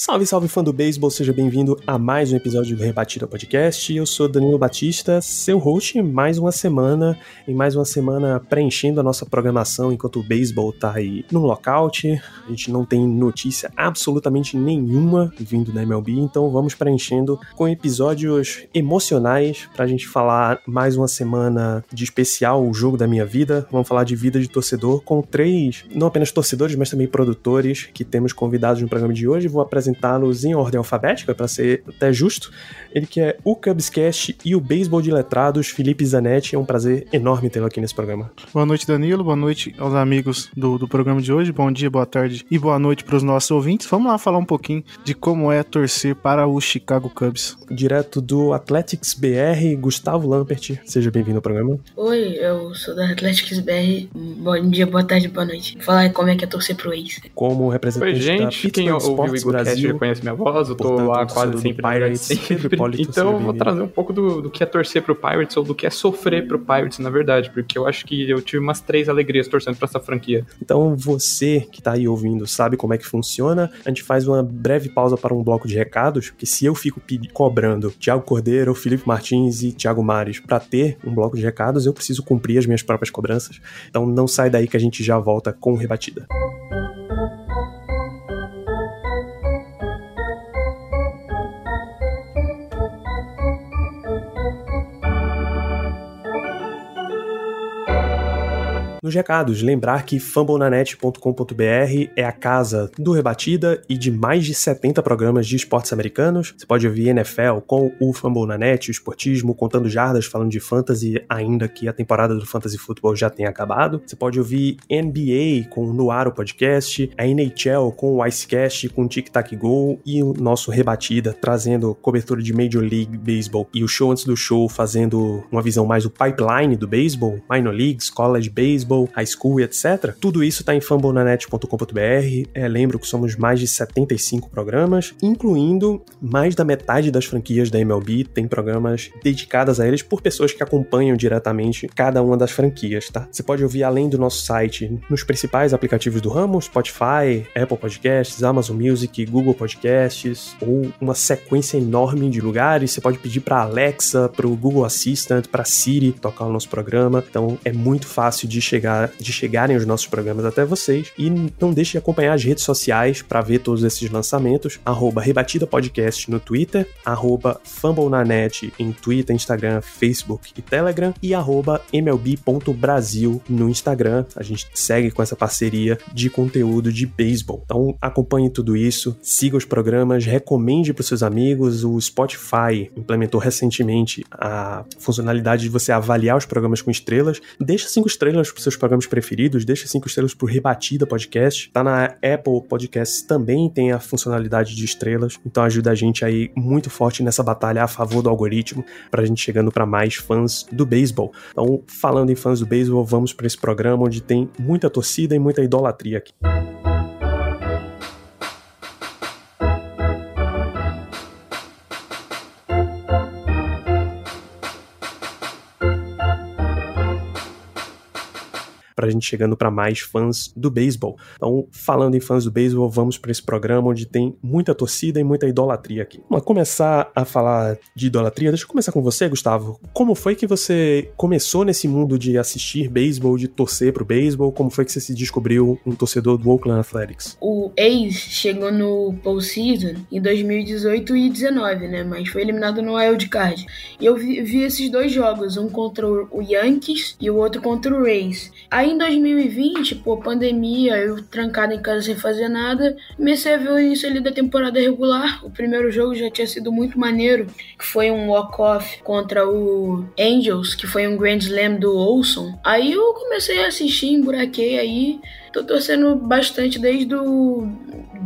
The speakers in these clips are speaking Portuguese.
Salve, salve fã do beisebol, seja bem-vindo a mais um episódio do Rebatida Podcast. Eu sou Danilo Batista, seu host, mais uma semana, em mais uma semana preenchendo a nossa programação enquanto o beisebol tá aí no lockout. A gente não tem notícia absolutamente nenhuma vindo da MLB, então vamos preenchendo com episódios emocionais pra gente falar mais uma semana de especial, o jogo da minha vida. Vamos falar de vida de torcedor com três, não apenas torcedores, mas também produtores que temos convidados no programa de hoje. Vou apresentá-los em ordem alfabética, para ser até justo. Ele que é o Cubscast e o Beisebol de Letrados, Felipe Zanetti. É um prazer enorme tê-lo aqui nesse programa. Boa noite, Danilo. Boa noite aos amigos do, do programa de hoje. Bom dia, boa tarde e boa noite para os nossos ouvintes. Vamos lá falar um pouquinho de como é torcer para o Chicago Cubs. Direto do Athletics BR, Gustavo Lampert. Seja bem-vindo ao programa. Oi, eu sou da Athletics BR. Bom dia, boa tarde, boa noite. Vou falar como é que é torcer pro ex. Como Oi, representante gente. da Quem Pittsburgh ouviu o Sports Eaglecast Brasil. Já conhece minha voz. Eu tô Portanto, lá quase do sempre. Pirates, Hipólito, seja Então eu vou trazer um pouco do, do que é torcer pro Pirates ou do que é sofrer pro Pirates, na verdade. Porque eu acho que eu tive umas três alegrias torcendo pra essa franquia. Então você que tá aí ouvindo sabe como é que funciona. A gente faz uma breve pausa para um bloco de recados, porque se eu fico cobrando Thiago Cordeiro, Felipe Martins e Thiago Mares para ter um bloco de recados, eu preciso cumprir as minhas próprias cobranças. Então não sai daí que a gente já volta com rebatida. Nos recados, lembrar que fambonanet.com.br é a casa do Rebatida e de mais de 70 programas de esportes americanos. Você pode ouvir NFL com o Fumble na Net, o esportismo, contando jardas, falando de fantasy, ainda que a temporada do Fantasy Football já tenha acabado. Você pode ouvir NBA com o Noar o podcast, a NHL com o Icecast, com o Tic Tac Go e o nosso Rebatida, trazendo cobertura de Major League Baseball e o show antes do show, fazendo uma visão mais do pipeline do beisebol, minor leagues, college baseball, high school e etc. Tudo isso está em fambonanet.com.br. É, lembro que somos mais de 75 programas, incluindo mais da metade das franquias da MLB tem programas dedicados a eles por pessoas que acompanham diretamente cada uma das franquias, tá? Você pode ouvir além do nosso site nos principais aplicativos do ramo, Spotify, Apple Podcasts, Amazon Music, Google Podcasts, ou uma sequência enorme de lugares. Você pode pedir para Alexa, para o Google Assistant, para Siri tocar o nosso programa. Então é muito fácil de chegar, de chegarem os nossos programas até vocês. E não deixe de acompanhar as redes sociais para ver todos esses lançamentos. Arroba Rebatida Podcast no Twitter, arroba FumbleNanet em Twitter, Instagram, Facebook e Telegram e arroba MLB.Brasil no Instagram. A gente segue com essa parceria de conteúdo de beisebol. Então acompanhe tudo isso, siga os programas, recomende para seus amigos. O Spotify implementou recentemente a funcionalidade de você avaliar os programas com estrelas. Deixa cinco estrelas para seus programas preferidos, deixa cinco estrelas pro Rebatida Podcast. Tá na Apple Podcasts também tem a funcionalidade de estrelas, então ajuda a gente aí muito forte nessa batalha a favor do algoritmo pra gente chegando para mais fãs do beisebol. Então, falando em fãs do beisebol, vamos para esse programa onde tem muita torcida e muita idolatria aqui. Pra gente chegando para mais fãs do beisebol. Então, falando em fãs do beisebol, vamos para esse programa onde tem muita torcida e muita idolatria aqui. Vamos começar a falar de idolatria. Deixa eu começar com você, Gustavo. Como foi que você começou nesse mundo de assistir beisebol, de torcer pro beisebol? Como foi que você se descobriu um torcedor do Oakland Athletics? O ex chegou no postseason em 2018 e 19, né? Mas foi eliminado no wild card. E eu vi, vi esses dois jogos, um contra o Yankees e o outro contra o Rays. Aí Em 2020, pô, pandemia, eu trancado em casa sem fazer nada, comecei a ver o início ali da temporada regular. O primeiro jogo já tinha sido muito maneiro, que foi um walk-off contra o Angels, que foi um Grand Slam do Olson. Aí eu comecei a assistir, emburaquei aí. Tô torcendo bastante desde o,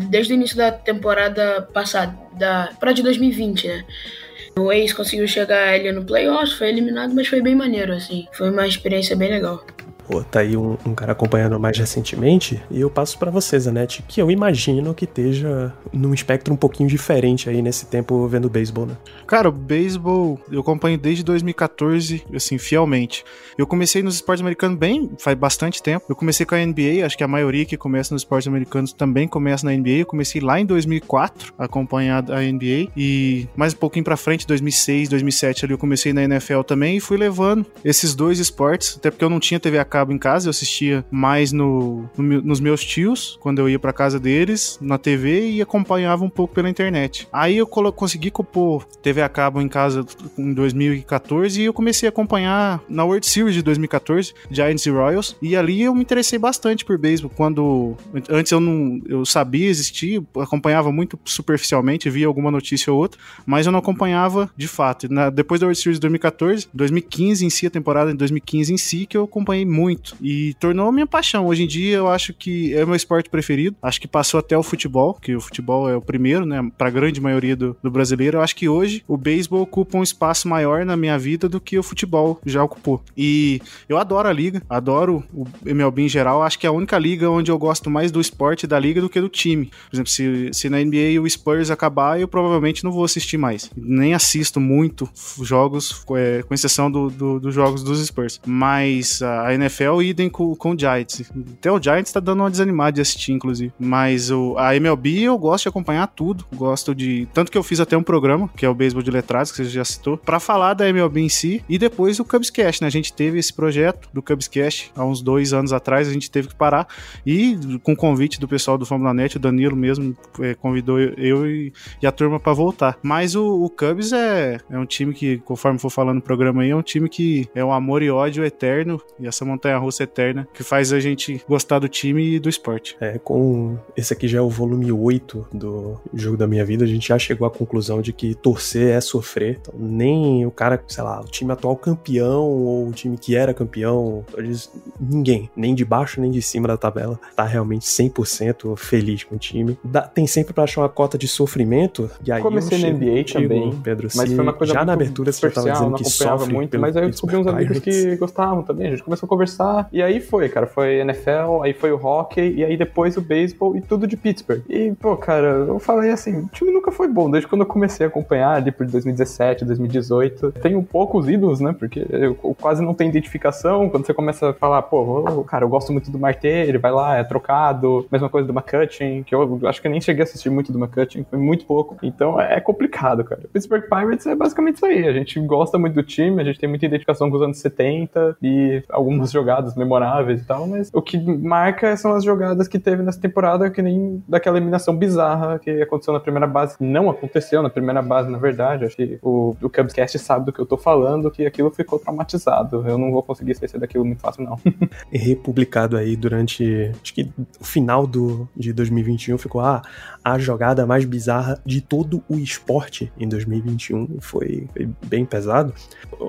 desde o início da temporada passada, da, de 2020, né? O Ace conseguiu chegar ali no playoffs, foi eliminado, mas foi bem maneiro, assim. Foi uma experiência bem legal. Pô, tá aí um, um cara acompanhando mais recentemente, e eu passo para vocês, Anete, que eu imagino que esteja num espectro um pouquinho diferente aí nesse tempo vendo beisebol, né? Cara, o beisebol eu acompanho desde 2014, assim, fielmente. Eu comecei nos esportes americanos bem, faz bastante tempo. Eu comecei com a NBA, acho que a maioria que começa nos esportes americanos também começa na NBA. Eu comecei lá em 2004 a acompanhar a NBA e mais um pouquinho para frente, 2006, 2007 ali eu comecei na NFL também e fui levando esses dois esportes, até porque eu não tinha TV a cabo em casa, eu assistia mais no, no nos meus tios, quando eu ia para casa deles, na TV e acompanhava um pouco pela internet. Aí eu consegui compor TV a cabo em casa em 2014 e eu comecei a acompanhar na World Series de 2014, Giants e Royals, e ali eu me interessei bastante por beisebol, quando antes eu não eu sabia existir, acompanhava muito superficialmente, via alguma notícia ou outra, mas eu não acompanhava de fato. Na, depois da World Series de 2014, 2015 em si, a temporada de 2015 em si, que eu acompanhei muito muito e tornou minha paixão. Hoje em dia eu acho que é o meu esporte preferido. Acho que passou até o futebol, que o futebol é o primeiro, né, para a grande maioria do, do, brasileiro. Eu acho que hoje o beisebol ocupa um espaço maior na minha vida do que o futebol já ocupou. E eu adoro a liga, adoro o MLB em geral. Acho que é a única liga onde eu gosto mais do esporte da liga do que do time. Por exemplo, se, se na NBA o Spurs acabar, eu provavelmente não vou assistir mais. Nem assisto muito jogos, é, com exceção dos do, do jogos dos Spurs. Mas a NFL NFL, idem com, com o Giants. Até o Giants tá dando uma desanimada de assistir, inclusive. Mas o, a MLB eu gosto de acompanhar tudo. Gosto de. Tanto que eu fiz até um programa, que é o Beisebol de Letrados, que você já citou, para falar da MLB em si. E depois o Cubscast, né? A gente teve esse projeto do Cubscast há uns dois anos atrás, a gente teve que parar. E com o convite do pessoal do Fórmula Net, o Danilo mesmo é, convidou eu e, e a turma para voltar. Mas o, o Cubs é, é um time que, conforme for falando no programa aí, é um time que é um amor e ódio eterno. E essa montanha montanha russa eterna que faz a gente gostar do time e do esporte. É, com esse aqui já é o volume 8 do jogo da minha vida, a gente já chegou à conclusão de que torcer é sofrer. Então, nem o cara, sei lá, o time atual campeão ou o time que era campeão, eles, ninguém, nem de baixo nem de cima da tabela, tá realmente 100% feliz com o time. Dá, tem sempre pra achar uma cota de sofrimento. E aí Comecei na NBA contigo, também, Pedro, mas foi uma coisa já na abertura você tava dizendo que sofre muito, mas aí eu descobri uns amigos que gostavam também, a gente começou a conversar começar. E aí foi, cara. Foi NFL, aí foi o hockey, e aí depois o beisebol e tudo de Pittsburgh. E, pô, cara, eu falei assim: o time nunca foi bom, desde quando eu comecei a acompanhar ali por 2017, 2018. Tenho poucos ídolos, né? Porque eu quase não tenho identificação. Quando você começa a falar, pô, cara, eu gosto muito do Marte, ele vai lá, é trocado. Mesma coisa do McCutcheon, que eu acho que eu nem cheguei a assistir muito do McCutcheon, foi muito pouco. Então é complicado, cara. Pittsburgh Pirates é basicamente isso aí. A gente gosta muito do time, a gente tem muita identificação com os anos 70 e algumas jogadas jogadas memoráveis e tal, mas o que marca são as jogadas que teve nessa temporada, que nem daquela eliminação bizarra que aconteceu na primeira base. Não aconteceu na primeira base, na verdade. Acho que o, o Cubscast sabe do que eu tô falando, que aquilo ficou traumatizado. Eu não vou conseguir esquecer daquilo muito fácil, não. Republicado aí durante. Acho que o final do, de 2021 ficou ah, a jogada mais bizarra de todo o esporte em 2021. Foi, foi bem pesado.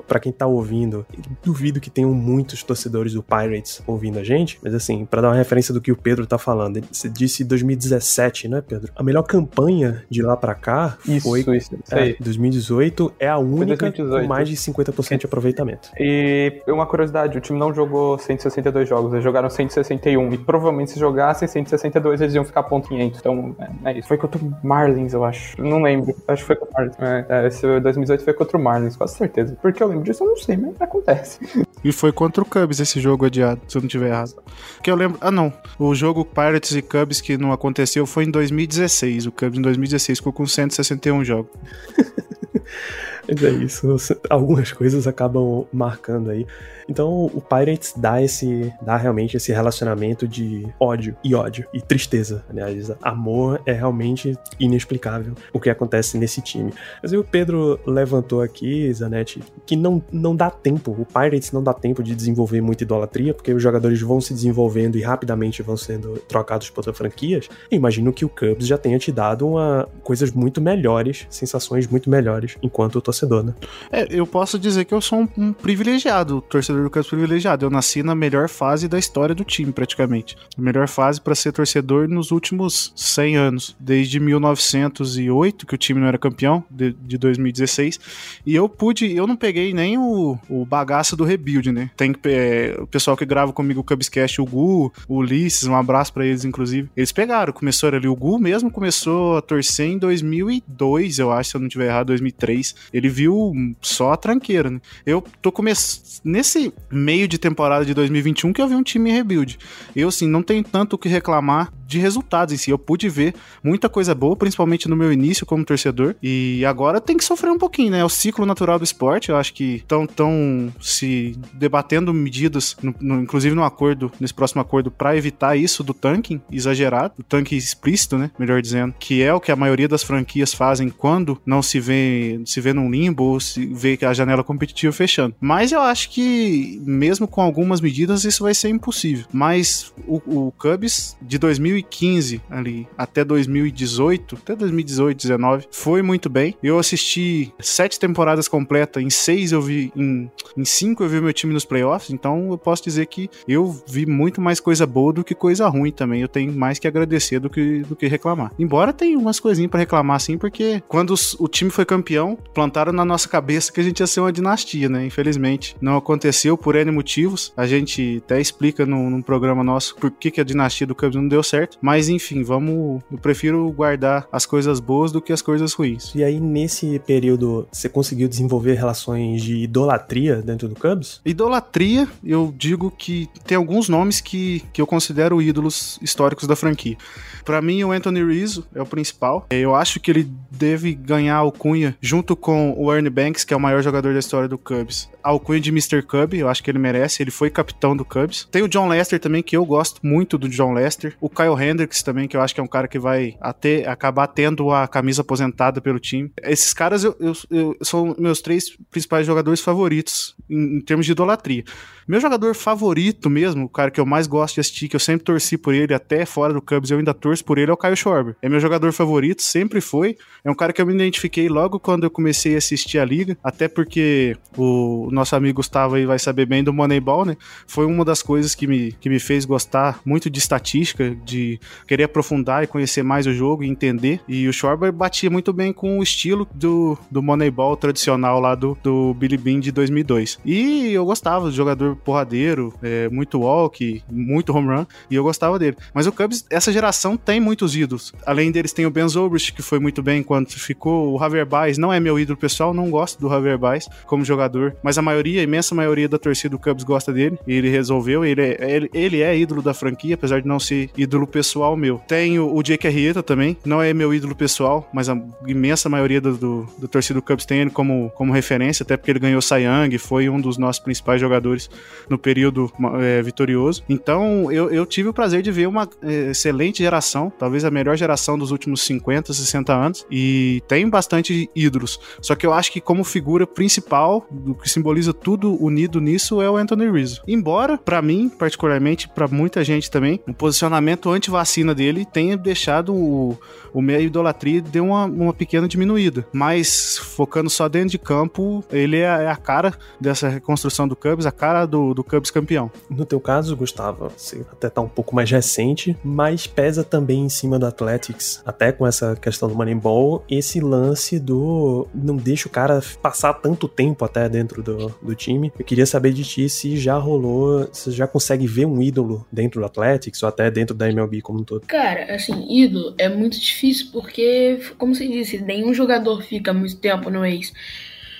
para quem tá ouvindo, duvido que tenham muitos torcedores do Pirates ouvindo a gente, mas assim, para dar uma referência do que o Pedro tá falando, você disse 2017, né, Pedro? A melhor campanha de lá para cá isso, foi isso, isso é, 2018 é a única com mais de 50% de aproveitamento. E uma curiosidade, o time não jogou 162 jogos, eles jogaram 161 e provavelmente se jogassem 162 eles iam ficar ponto 500. Então, é, é isso. Foi contra o Marlins, eu acho. Não lembro. Acho que foi contra o Marlins. É, é, esse 2018 foi contra o Marlins, quase certeza. Porque eu lembro disso, eu não sei, mas acontece. E foi contra o Cubs esse jogo adiado, se eu não tiver errado. Que eu lembro. Ah, não. O jogo Pirates e Cubs que não aconteceu foi em 2016. O Cubs em 2016 ficou com 161 jogos. Mas é isso, algumas coisas acabam marcando aí. Então o Pirates dá esse, dá realmente esse relacionamento de ódio e ódio e tristeza. Aliás, amor é realmente inexplicável o que acontece nesse time. Mas aí o Pedro levantou aqui, Zanetti, que não, não dá tempo, o Pirates não dá tempo de desenvolver muita idolatria, porque os jogadores vão se desenvolvendo e rapidamente vão sendo trocados por outras franquias. Eu imagino que o Cubs já tenha te dado uma, coisas muito melhores, sensações muito melhores enquanto torcedor, né? É, eu posso dizer que eu sou um, um privilegiado, torcedor do Cubs privilegiado. Eu nasci na melhor fase da história do time, praticamente. A melhor fase para ser torcedor nos últimos 100 anos, desde 1908, que o time não era campeão, de, de 2016. E eu pude, eu não peguei nem o, o bagaço do rebuild, né? Tem é, o pessoal que grava comigo o Cubscast, o Gu, o Ulisses, um abraço para eles, inclusive. Eles pegaram, começou ali. O Gu mesmo começou a torcer em 2002, eu acho, se eu não tiver errado, 2003. Ele viu só a tranqueira, né? Eu tô começando. Nesse meio de temporada de 2021 que eu vi um time rebuild. Eu, assim, não tenho tanto o que reclamar de resultados em si. Eu pude ver muita coisa boa, principalmente no meu início como torcedor. E agora tem que sofrer um pouquinho, né? É o ciclo natural do esporte. Eu acho que estão tão se debatendo medidas, no, no, inclusive no acordo, nesse próximo acordo, para evitar isso do tanking exagerado, do tanking explícito, né? Melhor dizendo, que é o que a maioria das franquias fazem quando não se vê, se vê num limbo ou se vê a janela competitiva fechando. Mas eu acho que, mesmo com algumas medidas, isso vai ser impossível. Mas o, o Cubs de 2015 2015 ali até 2018, até 2018, 19, foi muito bem. Eu assisti sete temporadas completas, em seis eu vi, em, em cinco eu vi meu time nos playoffs, então eu posso dizer que eu vi muito mais coisa boa do que coisa ruim também. Eu tenho mais que agradecer do que, do que reclamar. Embora tenha umas coisinhas para reclamar assim, porque quando o time foi campeão, plantaram na nossa cabeça que a gente ia ser uma dinastia, né? Infelizmente, não aconteceu por N motivos. A gente até explica num, num programa nosso por que, que a dinastia do Cubs não deu certo certo. Mas enfim, vamos. Eu prefiro guardar as coisas boas do que as coisas ruins. E aí, nesse período, você conseguiu desenvolver relações de idolatria dentro do Cubs? Idolatria, eu digo que tem alguns nomes que, que eu considero ídolos históricos da franquia. Para mim, o Anthony Rizzo é o principal. Eu acho que ele deve ganhar a alcunha junto com o Ernie Banks, que é o maior jogador da história do Cubs. Alcunha de Mr. Cub, eu acho que ele merece. Ele foi capitão do Cubs. Tem o John Lester também, que eu gosto muito do John Lester. O Kyle Hendricks também, que eu acho que é um cara que vai até acabar tendo a camisa aposentada pelo time. Esses caras eu, eu, eu são meus três principais jogadores favoritos em, em termos de idolatria. Meu jogador favorito mesmo, o cara que eu mais gosto de assistir, que eu sempre torci por ele até fora do Cubs, eu ainda torço por ele, é o Kyle Schwarber. É meu jogador favorito, sempre foi. É um cara que eu me identifiquei logo quando eu comecei a assistir a liga, até porque o nosso amigo Gustavo aí vai saber bem do Moneyball, né? Foi uma das coisas que me, que me fez gostar muito de estatística, de querer aprofundar e conhecer mais o jogo e entender. E o Schwarber batia muito bem com o estilo do, do Moneyball tradicional lá do, do Billy Bean de 2002. E eu gostava do jogador porradeiro, é, muito walk, muito home run, e eu gostava dele. Mas o Cubs, essa geração tem muitos ídolos. Além deles, tem o Ben Zobrist, que foi muito bem enquanto ficou. O Javier Baez não é meu ídolo pessoal, não gosto do Javier Baez como jogador, mas a maioria, a imensa maioria da torcida do Cubs gosta dele, e ele resolveu, ele é, ele, ele é ídolo da franquia, apesar de não ser ídolo pessoal meu. Tenho o Jake Arrieta também, não é meu ídolo pessoal, mas a imensa maioria do, do, do torcida do Cubs tem ele como, como referência, até porque ele ganhou Cy Young, foi um dos nossos principais jogadores no período é, vitorioso. Então eu, eu, tive o prazer de ver uma é, excelente geração, talvez a melhor geração dos últimos 50, 60 anos, e tem bastante ídolos. Só que eu acho que como figura principal, do que simboliza tudo unido nisso, é o Anthony Rizzo. Embora, para mim, particularmente, para muita gente também, o posicionamento anti-vacina dele tenha deixado o, o meio idolatria deu uma, uma pequena diminuída. Mas focando só dentro de campo, ele é, é a cara dessa reconstrução do Cubs, a cara do, do Cubs campeão. No teu caso, Gustavo, você até tá um pouco mais recente, mas pesa também em cima do Athletics, até com essa questão do Moneyball, esse lance do não deixa o cara passar tanto tempo até dentro do, do time. Eu queria saber de ti se já rolou, se já consegue ver um ídolo dentro do Athletics ou até dentro da MLB como um todo. Cara, assim, ídolo é muito difícil porque, como você disse, nenhum jogador fica muito tempo no ex.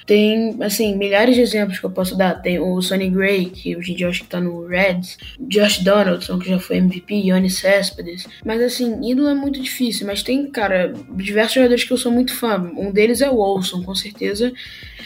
Tem, assim, milhares de exemplos que eu posso dar. Tem o Sonny Gray, que hoje em dia eu acho que tá no Reds. Josh Donaldson, que já foi MVP. Yannis Céspedes. Mas, assim, ídolo é muito difícil. Mas tem, cara, diversos jogadores que eu sou muito fã. Um deles é o Olson, com certeza.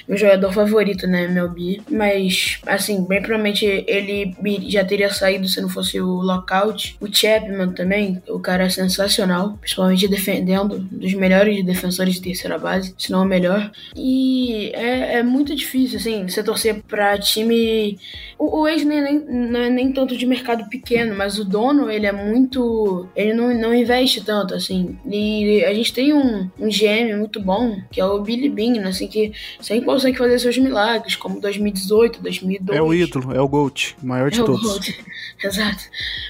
Meu jogador favorito, né, MLB. Mas, assim, bem provavelmente ele já teria saído se não fosse o lockout. O Chapman também, o cara é sensacional. Principalmente defendendo, um dos melhores defensores de terceira base, se não o melhor. E é, é muito difícil, assim, você torcer pra time. O, o ex nem, nem, não é nem tanto de mercado pequeno, mas o dono, ele é muito. Ele não, não investe tanto, assim. E a gente tem um, um GM muito bom, que é o Billy Bean, assim, que sempre consegue fazer seus milagres, como 2018, 2002. É o ídolo, é o GOAT, o maior de é todos. O GOAT. Exato.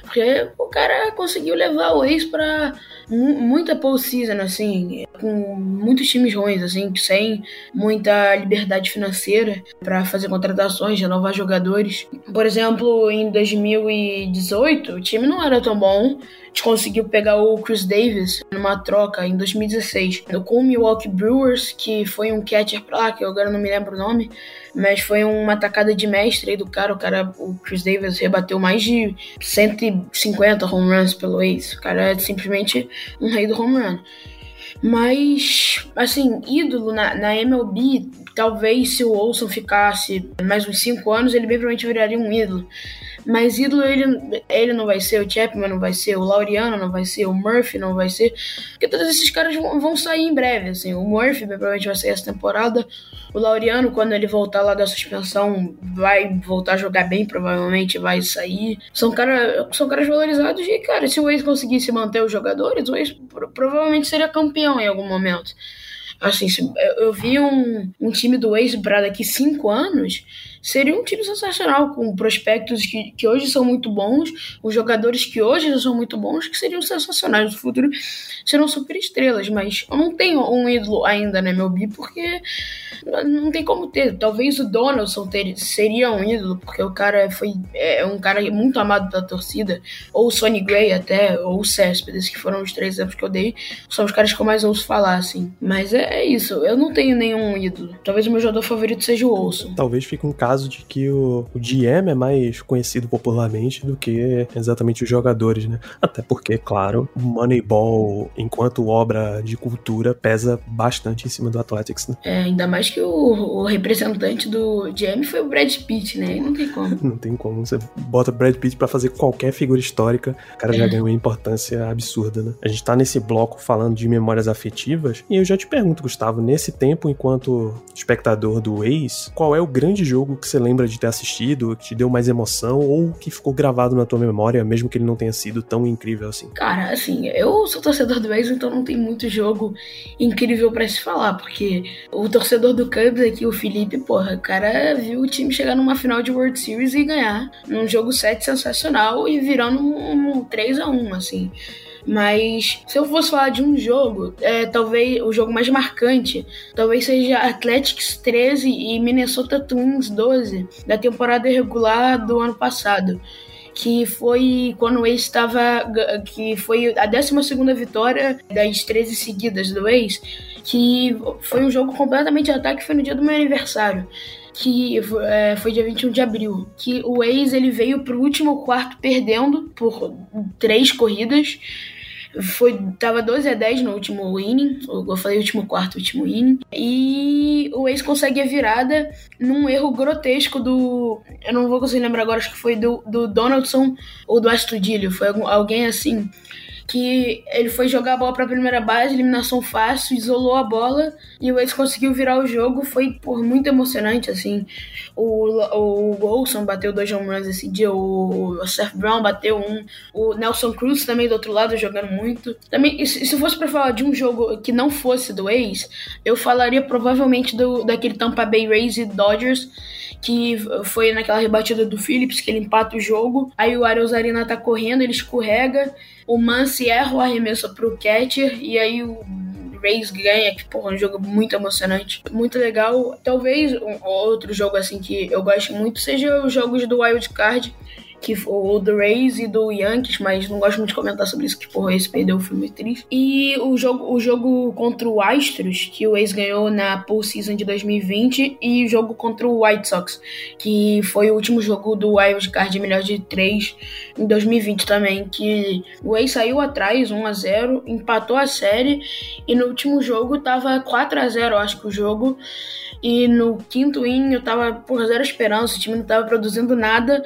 Porque o cara conseguiu levar o ex pra muita postseason, assim, com muitos times ruins, assim, sem muita liberdade financeira para fazer contratações, renovar jogadores. Por exemplo, em 2018, o time não era tão bom. Conseguiu pegar o Chris Davis numa troca em 2016 com o Milwaukee Brewers, que foi um catcher pra lá, que eu agora não me lembro o nome, mas foi uma atacada de mestre aí do cara. O cara, o Chris Davis, rebateu mais de 150 home runs pelo ex. O cara é simplesmente um rei do home run. Mas, assim, ídolo na, na MLB, talvez se o Olson ficasse mais uns 5 anos, ele bem provavelmente viraria um ídolo. Mas ídolo ele, ele não vai ser, o Chapman não vai ser, o Laureano não vai ser, o Murphy não vai ser. Porque todos esses caras vão, vão sair em breve, assim. O Murphy provavelmente vai sair essa temporada. O Laureano, quando ele voltar lá da suspensão, vai voltar a jogar bem, provavelmente vai sair. São, cara, são caras valorizados e, cara, se o Ace conseguisse manter os jogadores, o Ace provavelmente seria campeão em algum momento. Assim, eu vi um, um time do Ace para daqui cinco anos seria um time sensacional, com prospectos que, que hoje são muito bons, os jogadores que hoje são muito bons, que seriam sensacionais no futuro, serão super estrelas, mas eu não tenho um ídolo ainda na MLB, porque não tem como ter. Talvez o Donaldson ter, seria um ídolo, porque o cara foi é um cara muito amado da torcida, ou o Sonny Gray até, ou o Céspedes, que foram os três exemplos que eu dei, são os caras que eu mais ouço falar, assim. Mas é, é isso, eu não tenho nenhum ídolo. Talvez o meu jogador favorito seja o Olson. Talvez fique um caso caso de que o, o GM é mais conhecido popularmente do que exatamente os jogadores, né? Até porque, claro, o Moneyball, enquanto obra de cultura, pesa bastante em cima do Athletics, né? É, ainda mais que o, o representante do GM foi o Brad Pitt, né? Não tem como. Não tem como. Você bota Brad Pitt para fazer qualquer figura histórica, o cara é. já ganhou uma importância absurda, né? A gente tá nesse bloco falando de memórias afetivas, e eu já te pergunto, Gustavo, nesse tempo, enquanto espectador do Ace, qual é o grande jogo que você lembra de ter assistido, que te deu mais emoção ou que ficou gravado na tua memória, mesmo que ele não tenha sido tão incrível assim? Cara, assim, eu sou torcedor do Bears, então não tem muito jogo incrível para se falar, porque o torcedor do Cubs aqui, o Felipe, porra, o cara viu o time chegar numa final de World Series e ganhar num jogo 7 sensacional e virando um, um 3 a 1 assim. Mas se eu fosse falar de um jogo, é, talvez o jogo mais marcante, talvez seja Athletics 13 e Minnesota Twins 12 da temporada regular do ano passado que foi quando o Ace estava. que foi a 12 vitória das 13 seguidas do Ace, que foi um jogo completamente de ataque, foi no dia do meu aniversário. Que é, foi dia 21 de abril. Que o Ace ele veio pro último quarto perdendo por três corridas foi, tava 12 a 10 no último inning, eu falei último quarto, último inning. E o Ace consegue a virada num erro grotesco do. Eu não vou conseguir lembrar agora, acho que foi do, do Donaldson ou do Astudilho. Foi alguém assim que ele foi jogar a bola para a primeira base, eliminação fácil, isolou a bola e o Ace conseguiu virar o jogo. Foi por muito emocionante, assim. O, o bateu dois home runs esse dia, o, Seth Brown bateu um, o Nelson Cruz também do outro lado jogando muito. Também, se, se fosse para falar de um jogo que não fosse do Ace, eu falaria provavelmente do, daquele Tampa Bay Rays e Dodgers que foi naquela rebatida do Phillips, que ele empata o jogo. Aí o Arias Arena tá correndo, ele escorrega, o Mance erra o arremesso pro catcher, e aí o Rays ganha, que porra, é um jogo muito emocionante, muito legal. Talvez um outro jogo assim que eu gosto muito seja os jogos do Wild Card que o do Rays e do Yankees, mas não gosto muito de comentar sobre isso, que porra, esse perdeu, fui muito triste. E o jogo, o jogo contra o Astros, que o Ace ganhou na postseason de 2020, e o jogo contra o White Sox, que foi o último jogo do Wild Card melhor de 3 em 2020 também, que o Ace saiu atrás, 1 a 0 empatou a série, e no último jogo tava 4 a 0 acho que o jogo, e no quinto inning eu tava por zero esperança, o time não tava produzindo nada.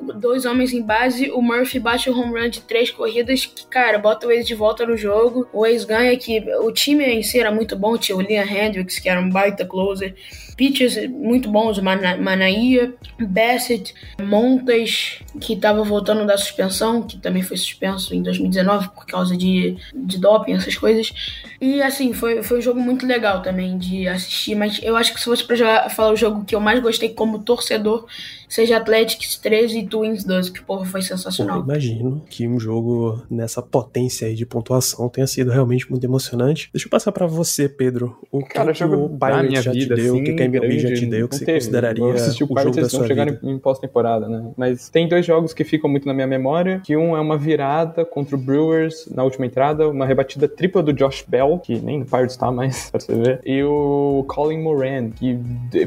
Dois homens em base, o Murphy bate o home run de três corridas, que, cara, bota o Ace de volta no jogo. O Ace ganha, que o time em si era muito bom, tinha o Liam Hendricks, que era um baita closer. Pitchers muito bons, Mana Manaia, Bassett, Montas, que estava voltando da suspensão, que também foi suspenso em 2019 por causa de, de doping, essas coisas. E assim, foi, foi um jogo muito legal também de assistir, mas eu acho que se fosse pra jogar, falar o jogo que eu mais gostei como torcedor, seja Athletics 13 e Twins 12, que porra foi sensacional. Eu imagino que um jogo nessa potência aí de pontuação tenha sido realmente muito emocionante. Deixa eu passar para você, Pedro. O que, Cara, que o Pirates já vida, te deu, assim, o que, que a MLB já te que você consideraria o, o jogo da sua chegaram em, em pós-temporada, né? Mas tem dois jogos que ficam muito na minha memória, que um é uma virada contra o Brewers na última entrada, uma rebatida tripla do Josh Bell, que nem no Pirates tá mais, pra você ver, e o Colin Moran, que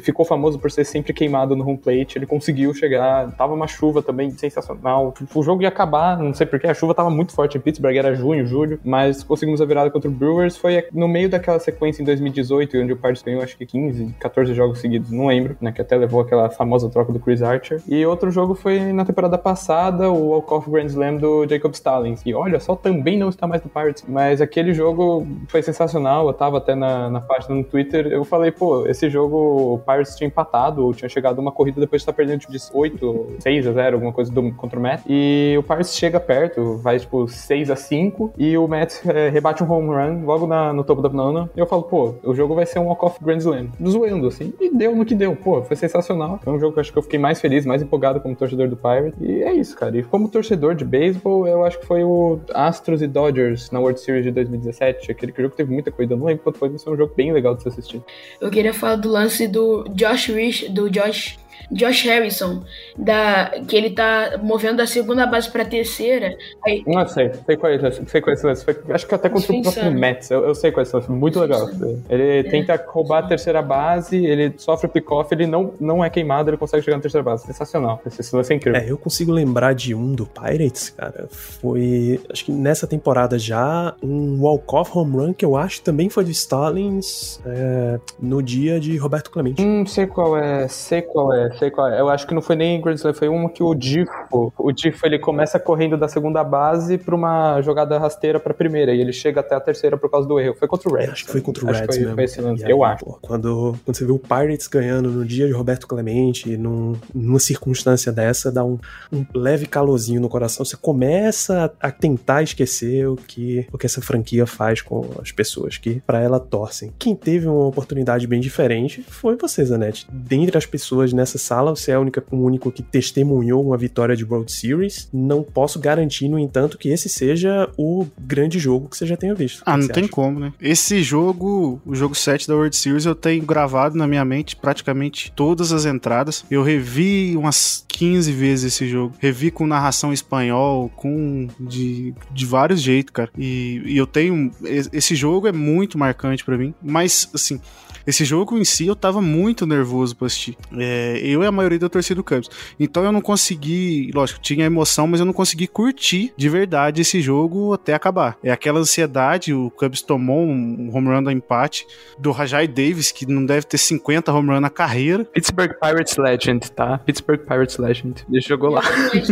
ficou famoso por ser sempre queimado no home plate, ele conseguiu chegar, tava uma chuva também sensacional, o jogo ia acabar, não sei porquê, a chuva tava muito forte em Pittsburgh, era junho, julho, mas conseguimos a virada contra o Brewers, foi no meio daquela sequência em 2018, onde o Pirates ganhou acho que 15, 14 jogos seguidos, não lembro, né, que até levou aquela famosa troca do Chris Archer, e outro jogo foi na temporada passada, o walk-off Grand Slam do Jacob Stallings, e olha só, também não está mais no Pirates, mas aquele jogo foi sensacional, eu tava até na, na página no Twitter, eu falei, pô, esse jogo o Pirates tinha empatado, ou tinha chegado uma corrida depois de estar perdendo de 8, 6 a 0, alguma coisa do, contra o Matt, e o Pirates chega perto, vai tipo 6 a 5, e o Matt é, rebate um home run logo na, no topo da nona, e eu falo, pô, o jogo vai ser um walk-off Grand Slam, zoando, assim, e deu no que deu, pô, foi sensacional, foi um jogo que eu acho que eu fiquei mais feliz, mais empolgado como torcedor do Pirates, e é isso, cara, e como torcedor de beisebol, eu acho que foi o Astros e Dodgers na World Series de 2017, aquele jogo teve muita corrida, eu não lembro quanto foi, mas foi um jogo bem legal de se assistir. Eu queria falar do lance do Josh Rich, do Josh Josh Harrison, da, que ele tá movendo da segunda base pra terceira. Aí... Não sei, sei qual é esse, sei qual é esse lance. Acho que até contra o próprio Mets, eu, eu, sei qual é esse lance, muito legal. Ele é. tenta roubar a terceira base, ele sofre o pick-off, ele não, não é queimado, ele consegue chegar na terceira base. Sensacional, esse lance é incrível. É, eu consigo lembrar de um do Pirates, cara, foi, acho que nessa temporada já, um walk-off home run que eu acho também foi do Stallings é, no dia de Roberto Clemente. Hum, sei qual é, sei qual é sei qual é. Eu acho que não foi nem Grand Slam, foi um que o Difo, o Difo ele começa correndo da segunda base pra uma jogada rasteira pra primeira, e ele chega até a terceira por causa do erro. Foi contra o Reds. É, acho que foi contra o Reds foi, mesmo. Foi esse lance, eu acho. Pô, quando, quando você vê o Pirates ganhando no dia de Roberto Clemente, num, numa circunstância dessa, dá um, um leve calorzinho no coração. Você começa a, a tentar esquecer o que, o que essa franquia faz com as pessoas que para ela torcem. Quem teve uma oportunidade bem diferente foi você, Zanetti. Dentre as pessoas nessa sala, você é a única, o único que testemunhou uma vitória de World Series. Não posso garantir, no entanto, que esse seja o grande jogo que você já tenha visto. Ah, não tem acha? como, né? Esse jogo, o jogo 7 da World Series, eu tenho gravado na minha mente praticamente todas as entradas. Eu revi umas 15 vezes esse jogo. Revi com narração em espanhol, com de, de vários jeitos, cara. E, e eu tenho. Esse jogo é muito marcante para mim. Mas, assim, esse jogo em si eu tava muito nervoso pra assistir. É, eu e a maioria da torcida do Cubs. Então eu não consegui, lógico, tinha emoção, mas eu não consegui curtir de verdade esse jogo até acabar. É aquela ansiedade, o Cubs tomou um home run do empate do Rajai Davis, que não deve ter 50 home run na carreira. Pittsburgh Pirates Legend, tá? Pittsburgh Pirates Legend. Ele jogou lá.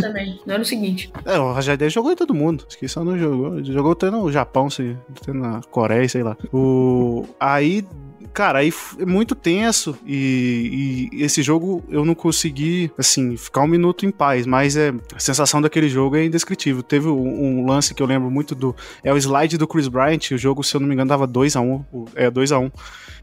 também, não era o seguinte. É, o Rajai Davis jogou em todo mundo. Só não jogou. Jogou até no Japão, até na Coreia, sei lá. O... Aí cara, aí é muito tenso e, e, esse jogo eu não consegui, assim, ficar um minuto em paz, mas é, a sensação daquele jogo é indescritível. Teve um, um lance que eu lembro muito do, é o slide do Chris Bryant, o jogo, se eu não me engano, dava 2x1, um, é 2x1. Um,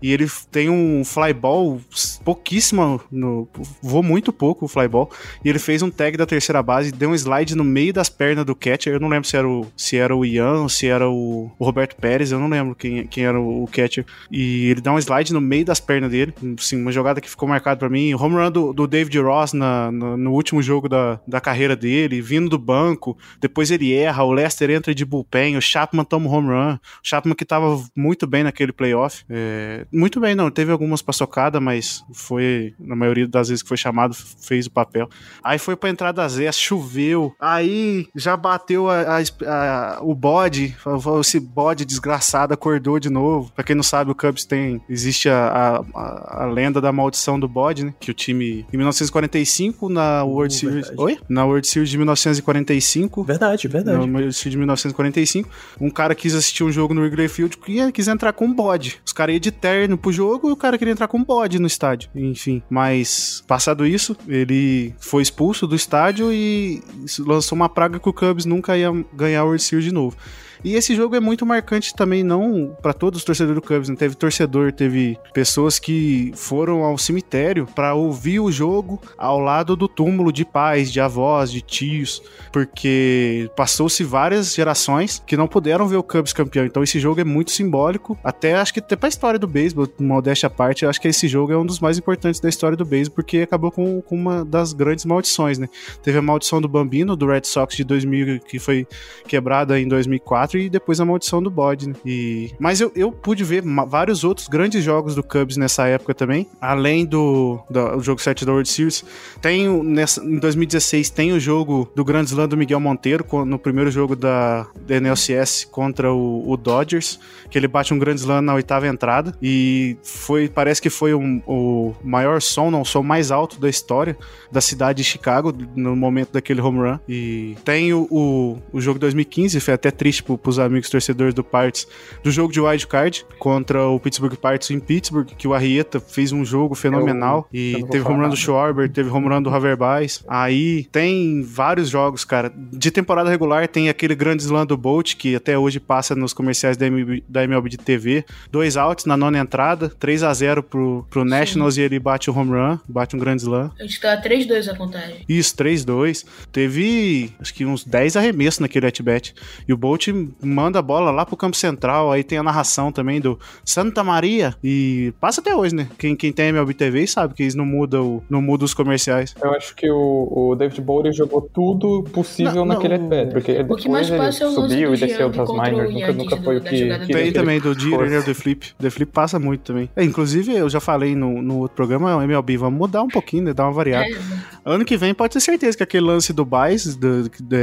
e ele tem um flyball pouquíssimo, no, voou muito pouco o flyball, e ele fez um tag da terceira base, deu um slide no meio das pernas do catcher, eu não lembro se era o, se era o Ian, se era o, o Roberto Pérez, eu não lembro quem, quem era o catcher, e ele dá um um slide no meio das pernas dele. Assim, uma jogada que ficou marcada para mim. O home run do, do David Ross na, na, no último jogo da, da carreira dele, vindo do banco. Depois ele erra, o Lester entra de bullpen, o Chapman toma um home run. O Chapman que tava muito bem naquele playoff. É, muito bem, não. Teve algumas paçocadas, mas foi, na maioria das vezes que foi chamado, fez o papel. Aí foi pra entrada Zé, choveu. Aí já bateu a, a, a, o bode. Esse bode desgraçado acordou de novo. Pra quem não sabe, o Cubs tem. Existe a, a, a lenda da maldição do bode, né? Que o time. Em 1945, na World uh, Series. Verdade. Oi? Na World Series de 1945. Verdade, verdade. Na World Series de 1945. Um cara quis assistir um jogo no Wrigley Field e quis entrar com um bode. Os caras iam de terno pro jogo e o cara queria entrar com um bode no estádio. Enfim. Mas, passado isso, ele foi expulso do estádio e lançou uma praga que o Cubs nunca ia ganhar o World Series de novo. E esse jogo é muito marcante também, não para todos os torcedores do Cubs, né? Teve torcedor, teve pessoas que foram ao cemitério para ouvir o jogo ao lado do túmulo de pais, de avós, de tios, porque passou-se várias gerações que não puderam ver o Cubs campeão. Então esse jogo é muito simbólico, até acho que até pra história do beisebol, modéstia à parte, acho que esse jogo é um dos mais importantes da história do beisebol, porque acabou com, com uma das grandes maldições, né? Teve a maldição do Bambino, do Red Sox de 2000, que foi quebrada em 2004, 4 e depois a maldição do bode, né? E... Mas eu, eu pude ver vários outros grandes jogos do Cubs nessa época também, além do, do jogo 7 da World Series. Tem, nessa, em 2016 tem o jogo do Grand Slam do Miguel Monteiro, no primeiro jogo da, da NLCS contra o, o Dodgers, que ele bate um Grand Slam na oitava entrada e foi, parece que foi um, o maior som, não, o som mais alto da história da cidade de Chicago no momento daquele home run. E tem o, o, o jogo 2015, foi até triste pro, pros amigos torcedores do Parts, do jogo de wild card contra o Pittsburgh Parts em Pittsburgh, que o Arrieta fez um jogo fenomenal eu, e eu teve home run do Schwarber, teve home run do Haverbaes. Aí tem vários jogos, cara. De temporada regular tem aquele grande slam do Bolt, que até hoje passa nos comerciais da MLB, da MLB de TV. Dois outs na nona entrada, 3 a 0 pro, pro Nationals e ele bate o home run, bate um grande slam. A gente tá 3-2 a contagem. Isso, 3-2. Teve acho que uns 10 arremessos naquele at-bat. E o Bolt manda a bola lá pro campo central, aí tem a narração também do Santa Maria, e passa até hoje, né? Quem, quem tem MLB TV sabe que eles não mudam, não mudam os comerciais. Eu acho que o, o David Bowie jogou tudo possível não, naquele não, pad, porque o que mais passa ele é o subiu e desceu das minors, nunca, nunca foi o que... que tem também do né, do Flip. The Flip passa muito também. É, inclusive, eu já falei no, no outro programa, o MLB, vamos mudar um pouquinho, né? Dar uma variada. É. Ano que vem pode ter certeza que aquele lance do Bice, do, do,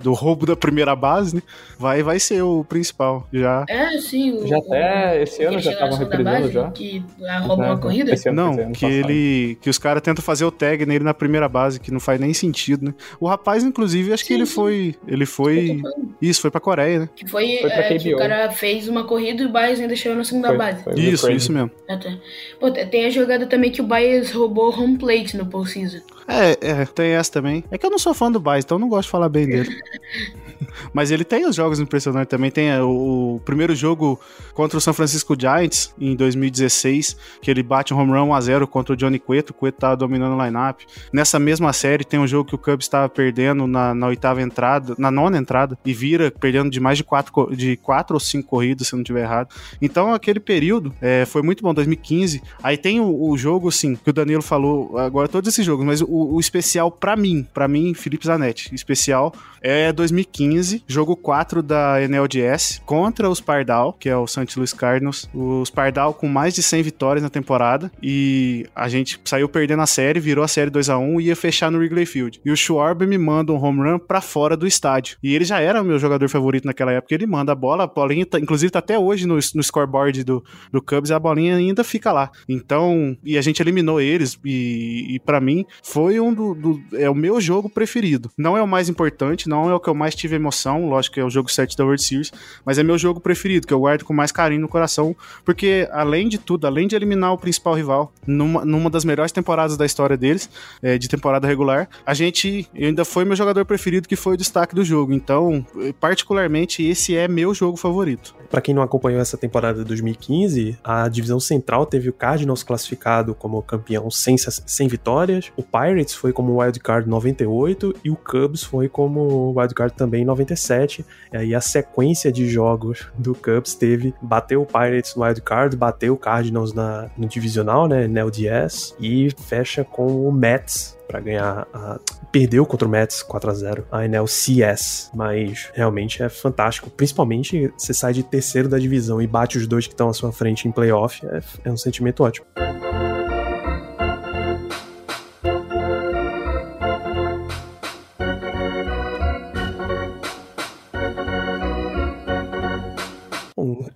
do roubo da primeira base, né? Vai, vai ser o principal já. É, sim. O, já até esse ano já estavam reprisando já. Que roubou uma corrida? Esse ano, não, que ele que os caras tentam fazer o tag nele na primeira base, que não faz nem sentido, né? O rapaz, inclusive, acho sim, que ele sim. foi, ele foi, isso, foi pra Coreia, né? Que foi, foi é, que o cara fez uma corrida e o Baez ainda chegou na segunda foi, base. Foi isso, isso mesmo. Ah, tá. Pô, tem a jogada também que o Baez roubou home plate no postseason. É, é, tem essa também. É que eu não sou fã do Baez, então eu não gosto de falar bem dele. Mas ele tem os jogos impressionantes também. Tem é, o, o, primeiro jogo contra o San Francisco Giants em 2016, que ele bate um home run 1x0 contra o Johnny Cueto. O Cueto tava dominando o lineup. Nessa mesma série tem um jogo que o Cubs estava perdendo na, na, oitava entrada, na nona entrada, e vira perdendo de mais de quatro, de quatro ou cinco corridas, se não estiver errado. Então aquele período é, foi muito bom, 2015. Aí tem o, o, jogo, assim, que o Danilo falou, agora todos esses jogos, mas o, o especial para mim, para mim, Felipe Zanetti, especial é 2015, jogo 4 da NLDS contra os Pardal, que é o St. Louis Cardinals. Os Pardal com mais de 100 vitórias na temporada e a gente saiu perdendo a série, virou a série 2 a 1 e ia fechar no Wrigley Field. E o Schwarber me manda um home run para fora do estádio. E ele já era o meu jogador favorito naquela época. Ele manda a bola, a bolinha, tá, inclusive tá até hoje no, no scoreboard do, do Cubs, a bolinha ainda fica lá. Então, e a gente eliminou eles e, e para mim foi um do, do, é o meu jogo preferido. Não é o mais importante, não é o que eu mais tive emoção, lógico que é o jogo 7 da World Series, mas é meu jogo preferido, que eu guardo com mais carinho no coração, porque além de tudo, além de eliminar o principal rival numa, numa das melhores temporadas da história deles, é, de temporada regular, a gente ainda foi meu jogador preferido, que foi o destaque do jogo. Então, particularmente, esse é meu jogo favorito. Para quem não acompanhou essa temporada de 2015, a divisão central teve o Cardinals classificado como campeão sem, sem vitórias, o Pirates foi como wildcard 98 e o Cubs foi como wildcard também 97. E aí a sequência de jogos do Cubs teve bateu o Pirates no Wild Card, bateu o Cardinals na, no divisional, né, NLDS, e fecha com o Mets para ganhar a... perdeu contra o Mets 4 a 0 a NLCS, mas realmente é fantástico, principalmente você sai de terceiro da divisão e bate os dois que estão à sua frente em playoff, é, é um sentimento ótimo.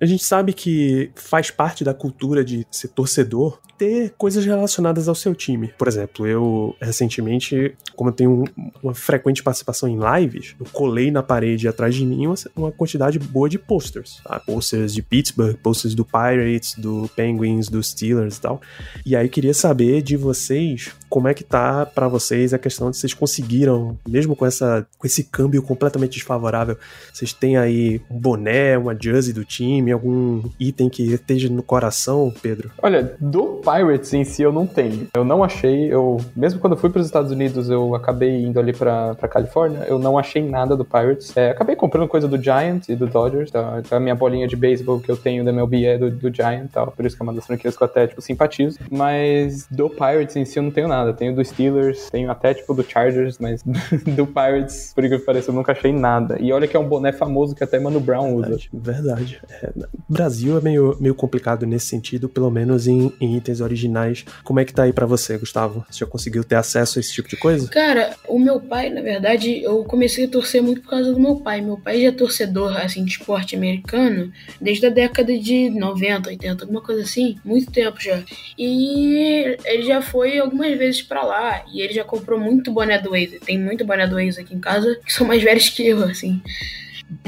A gente sabe que faz parte da cultura de ser torcedor ter coisas relacionadas ao seu time. Por exemplo, eu recentemente, como eu tenho uma frequente participação em lives, eu colei na parede atrás de mim uma, quantidade boa de posters. Tá? Posters de Pittsburgh, posters do Pirates, do Penguins, dos Steelers e tal. E aí queria saber de vocês como é que tá para vocês a questão de vocês conseguiram, mesmo com essa com esse câmbio completamente desfavorável, vocês têm aí um boné, uma jersey do time, algum item que esteja no coração, Pedro? Olha, do Pirates em si eu não tenho. Eu não achei, eu mesmo quando eu fui para os Estados Unidos, eu acabei indo ali para Califórnia, eu não achei nada do Pirates. É, acabei comprando coisa do Giants e do Dodgers, tá? a minha bolinha de beisebol que eu tenho da MLB é do, do Giant, tal, por isso que é uma das franquias que eu até tipo simpatizo, mas do Pirates em si eu não tenho nada. Tenho do Steelers, tenho até tipo do Chargers, mas do Pirates, por incrível que pareça, eu nunca achei nada. E olha que é um boné famoso que até Mano Brown usa. Verdade. verdade. É, Brasil é meio, meio complicado nesse sentido, pelo menos em, em itens originais. Como é que tá aí para você, Gustavo? Você já conseguiu ter acesso a esse tipo de coisa? Cara, o meu pai, na verdade, eu comecei a torcer muito por causa do meu pai. Meu pai já é torcedor, assim, de esporte americano desde a década de 90, 80, alguma coisa assim. Muito tempo já. E ele já foi algumas vezes para lá. E ele já comprou muito boné do Waze. Tem muito boné do Waze aqui em casa, que são mais velhos que eu, assim.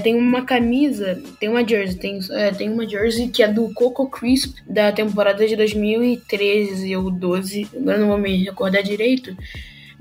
Tem uma camisa, tem uma jersey, tem, é, tem uma jersey que é do Coco Crisp da temporada de 2013 ou 12, agora não vou me recordar direito.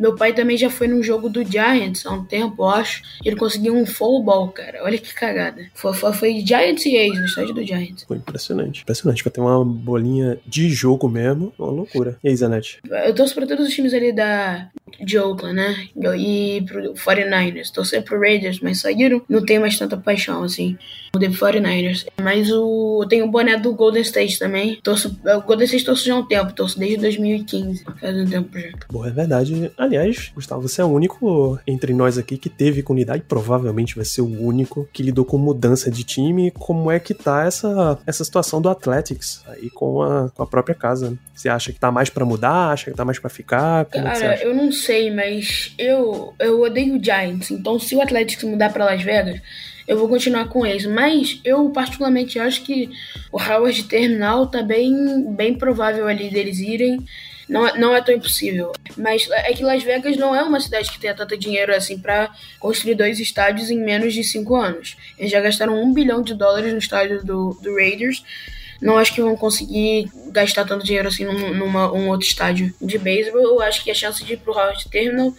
Meu pai também já foi num jogo do Giants há um tempo, eu acho. Ele conseguiu um full ball, cara. Olha que cagada. Foi, foi, foi Giants e Ace no estádio do Giants. Foi impressionante. Impressionante. Pra ter uma bolinha de jogo mesmo, uma loucura. E aí, Zanetti? Eu torço pra todos os times ali da, de Oakland, né? E pro 49ers. Torcer pro Raiders, mas saíram. Não tenho mais tanta paixão, assim. Mudei pro 49ers. Mas o, eu tenho o boné do Golden State também. Torço, o Golden State torço já há um tempo. Torço desde 2015. Faz um tempo já. Bom, é verdade. Aliás, Gustavo, você é o único entre nós aqui que teve com unidade. Provavelmente vai ser o único que lidou com mudança de time. Como é que tá essa, essa situação do Athletics aí com a, com a própria casa? Você acha que tá mais para mudar? Acha que tá mais para ficar? Como é Cara, acha? eu não sei, mas eu, eu odeio o Giants. Então, se o Athletics mudar pra Las Vegas, eu vou continuar com eles. Mas eu, particularmente, acho que o Howard Terminal tá bem, bem provável ali deles irem. Não, é- não é tão impossível. Mas é que Las Vegas não é uma cidade que tenha tanto dinheiro assim pra construir dois estádios em menos de cinco anos. Eles já gastaram um bilhão de dólares no estádio do, do Raiders. Não acho que vão conseguir gastar tanto dinheiro assim num numa, um outro estádio de beisebol. Eu acho que a chance de ir pro Howard Terminal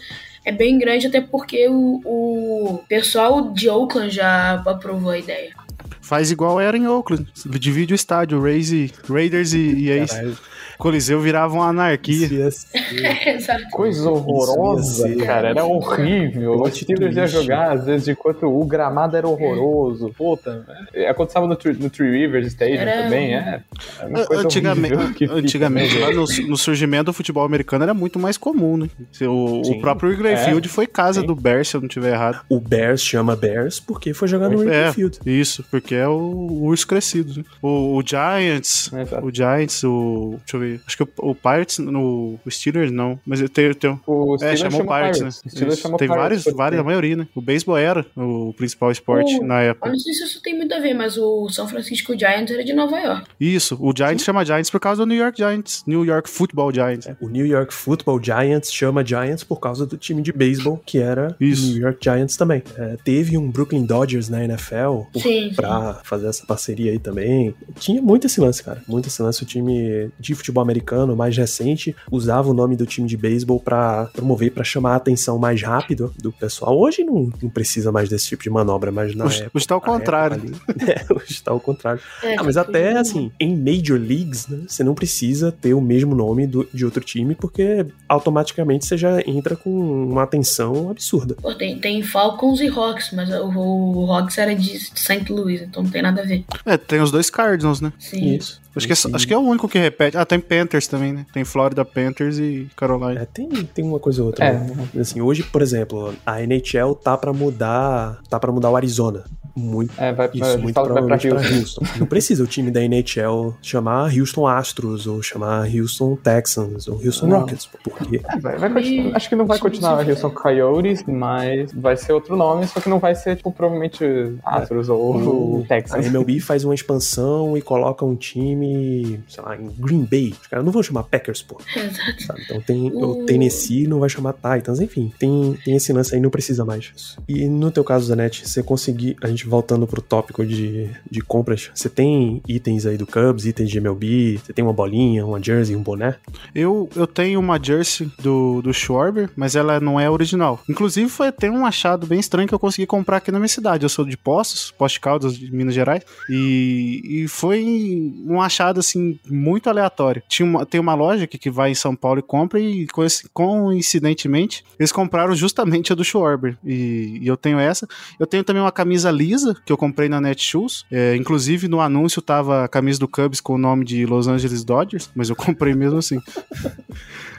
é bem grande, até porque o, o pessoal de Oakland já aprovou a ideia. Faz igual era em Oakland. Divide o estádio, Rays e- Raiders e, e aí Caralho, Coliseu virava uma anarquia. isso ia ser- Exato. Coisa horrorosa, Isso ia ser- cara. Era horrível. Os iam twist. jogar, às vezes, enquanto o gramado era horroroso. Puta, é, aconteceu no, no Three Rivers Stadium Era também, é. é Antigamente, antigamente né? lá no, no surgimento do futebol americano era muito mais comum, né? O, Sim. o próprio Wrigley É. Field foi casa Sim. do Bears, se eu não estiver errado. O Bears chama Bears porque foi jogar no Wrigley É, Field. isso, porque é o, o urso crescido. né? O, o Giants, Exato. o Giants, o. Deixa eu ver. Acho que o, o Pirates, no, o Steelers não, mas eu tenho. tenho O é, Steelers chamou chama Pirates, Pirates. né? O Steelers chama Tem Pirates, vários, vários, a maioria, né? O beisebol era o principal esporte O- na Eu época. não sei se isso tem muito a ver, mas o São Francisco Giants era de Nova York. Isso, o Giants chama Giants por causa do New York Giants, New York Football Giants. O New York Football Giants chama Giants por causa do time de beisebol, que era Isso. New York Giants também. É, teve um Brooklyn Dodgers na NFL por- Sim, sim. pra fazer essa parceria aí também. Tinha muito esse lance, cara. Muito esse lance. O time de futebol futebol americano mais recente usava o nome do time de beisebol para promover, para chamar a atenção mais rápido do pessoal. Hoje não, não precisa mais desse tipo de manobra, mas na Hoje- época. hoje tá ao contrário. época ali- é, hoje tá ao contrário. É, Ah, mas até assim, em Major Leagues, né, você não precisa ter o mesmo nome do- de outro time, porque automaticamente você já entra com uma atenção absurda. Pô, tem, tem Falcons e Hawks, mas o, o Hawks era de St. Louis, então não tem nada a ver. É, tem os dois Cardinals, né? Sim. Isso. Acho que, é, acho que é o único que repete. Ah, tem Panthers também, né? Tem Florida Panthers e Carolina. É, tem, tem uma coisa ou outra. É. né? Assim, hoje, por exemplo, a NHL tá pra mudar, tá para mudar o Arizona. Muito É, vai, Isso, muito fala que vai pra provavelmente pra Houston. Houston. Não precisa o time da NHL chamar Houston Astros, ou chamar Houston Texans, ou Houston Não. Rockets, porque É, vai, vai continuar- acho que não vai continuar Houston Coyotes, mas vai ser outro nome, só que não vai ser, tipo, provavelmente Astros ou O- Texans. A MLB faz uma expansão e coloca um time, sei lá, em Green Bay. Os caras não vão chamar Packers, pô. Exato. Então tem o O- Tennessee, não vai chamar Titans, enfim, tem, tem esse lance aí, não precisa mais disso. E no teu caso, Zanetti, você conseguir, a gente voltando pro tópico de, de compras, você tem itens aí do Cubs, itens de MLB, você tem uma bolinha, uma jersey, um boné? Eu, eu tenho uma jersey do, do Schwarber, mas ela não é original. Inclusive, foi até um achado bem estranho que eu consegui comprar aqui na minha cidade. Eu sou de Poços, Poste Caldas, de Minas Gerais, e, e foi um achado, assim, muito aleatório. Tinha uma, tem uma loja que, que vai em São Paulo e compra, e coinci- coincidentemente, eles compraram justamente a do Schwarber. E, e eu tenho essa. Eu tenho também uma camisa lisa, que eu comprei na Netshoes. É, inclusive, no anúncio tava a camisa do Cubs com o nome de Los Angeles Dodgers, mas eu comprei mesmo assim.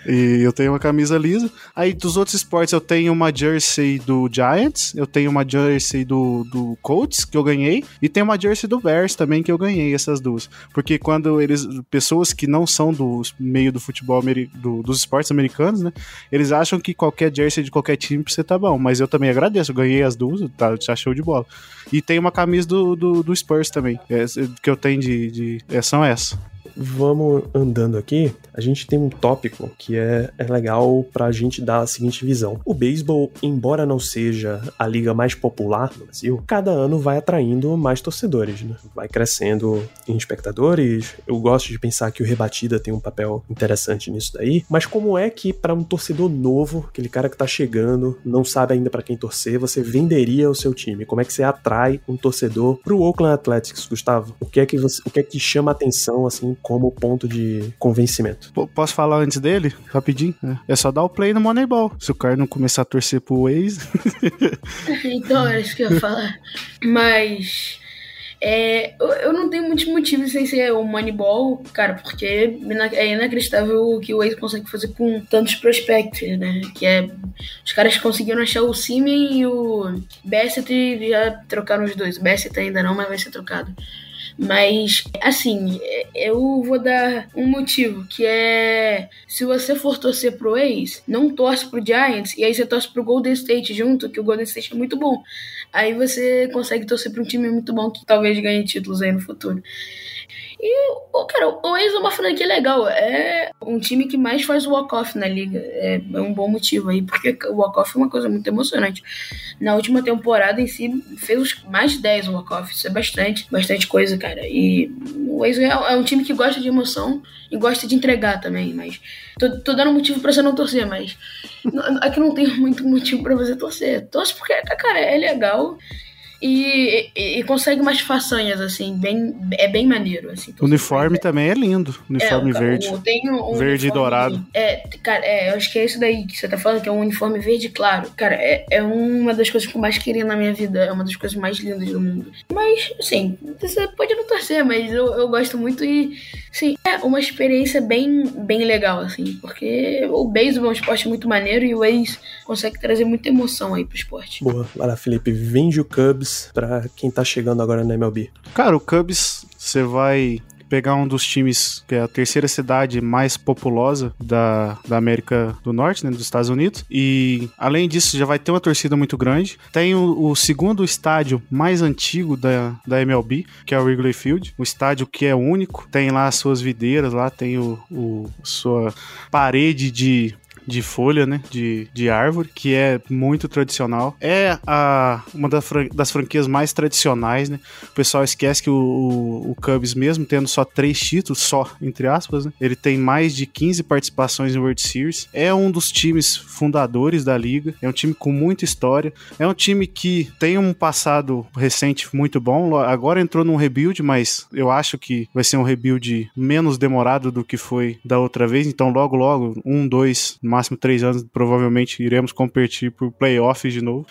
E eu tenho uma camisa lisa. Aí dos outros esportes eu tenho uma jersey do Giants, eu tenho uma jersey do, do Colts que eu ganhei e tenho uma jersey do Bears também que eu ganhei essas duas. Porque quando eles pessoas que não são do meio do futebol do- dos esportes americanos, né, eles acham que qualquer jersey de qualquer time você tá bom, mas eu também agradeço, eu ganhei as duas, tá, tá show de bola. E tem uma camisa do, do, do Spurs também, é, que eu tenho de, de é, são essas. Vamos andando aqui, a gente tem um tópico que é, é legal pra gente dar a seguinte visão. O beisebol, embora não seja a liga mais popular no Brasil, cada ano vai atraindo mais torcedores, né? Vai crescendo em espectadores. Eu gosto de pensar que o Rebatida tem um papel interessante nisso daí, mas como é que pra um torcedor novo, aquele cara que tá chegando, não sabe ainda pra quem torcer, você venderia o seu time? Como é que você atrai um torcedor pro Oakland Athletics, Gustavo? O que é que você, o que é que chama atenção assim como ponto de convencimento? P- Posso falar antes dele? Rapidinho? É. É só dar o play no Moneyball. Se o cara não começar a torcer pro Waze. Então, era isso que eu ia falar. Mas. É, eu, não tenho muitos motivos sem ser o Moneyball, cara, porque é inacreditável o que o Waze consegue fazer com tantos prospects, né? Que é. Os caras conseguiram achar o Simen e o Bassett e já trocaram os dois. Bassett ainda não, mas vai ser trocado. Mas, assim, eu vou dar um motivo, que é se você for torcer pro ex, não torce pro Giants, e aí você torce pro Golden State junto, que o Golden State é muito bom. Aí você consegue torcer pra um time muito bom que talvez ganhe títulos aí no futuro. E, cara, o Ace é uma franquia legal. É um time que mais faz walk-off na liga. É, é um bom motivo aí, porque o walk-off é uma coisa muito emocionante. Na última temporada em si, fez mais de 10 walk-off. Isso é bastante, bastante coisa, cara. E o Ace é, é um time que gosta de emoção e gosta de entregar também. Mas tô, tô dando motivo pra você não torcer, mas aqui não tem muito motivo pra você torcer. Torce porque, cara, é legal. E, e- e consegue umas façanhas, assim, bem, é bem maneiro, assim. O uniforme também é lindo. Uniforme é, verde. o- tem um, um Verde e dourado. É, cara, é, eu acho que é isso daí que você tá falando, que é um uniforme verde claro. Cara, é, é uma das coisas que eu mais queria na minha vida. É uma das coisas mais lindas do mundo. Mas, assim, você pode não torcer, mas eu, eu gosto muito e, sim, é uma experiência bem, bem legal, assim. Porque o beisebol é um esporte muito maneiro e o ex consegue trazer muita emoção aí pro esporte. Boa, vai lá, Felipe, vende o Cubs pra quem tá chegando agora na MLB. Cara, o Cubs, você vai pegar um dos times que é a terceira cidade mais populosa da, da América do Norte, né, dos Estados Unidos. E além disso, já vai ter uma torcida muito grande. Tem o, o segundo estádio mais antigo da, da MLB, que é o Wrigley Field, um estádio que é único. Tem lá as suas videiras, lá tem o, o sua parede de de folha, né? De, de árvore, que é muito tradicional. É a, uma das, das franquias mais tradicionais, né? O pessoal esquece que o, o, o Cubs, mesmo tendo só três títulos, só, entre aspas, né? Ele tem mais de 15 participações no World Series. É um dos times fundadores da liga. É um time com muita história. É um time que tem um passado recente muito bom. Agora entrou num rebuild, mas eu acho que vai ser um rebuild menos demorado do que foi da outra vez. Então, logo, logo, um, dois, máximo três anos, provavelmente iremos competir por playoffs de novo.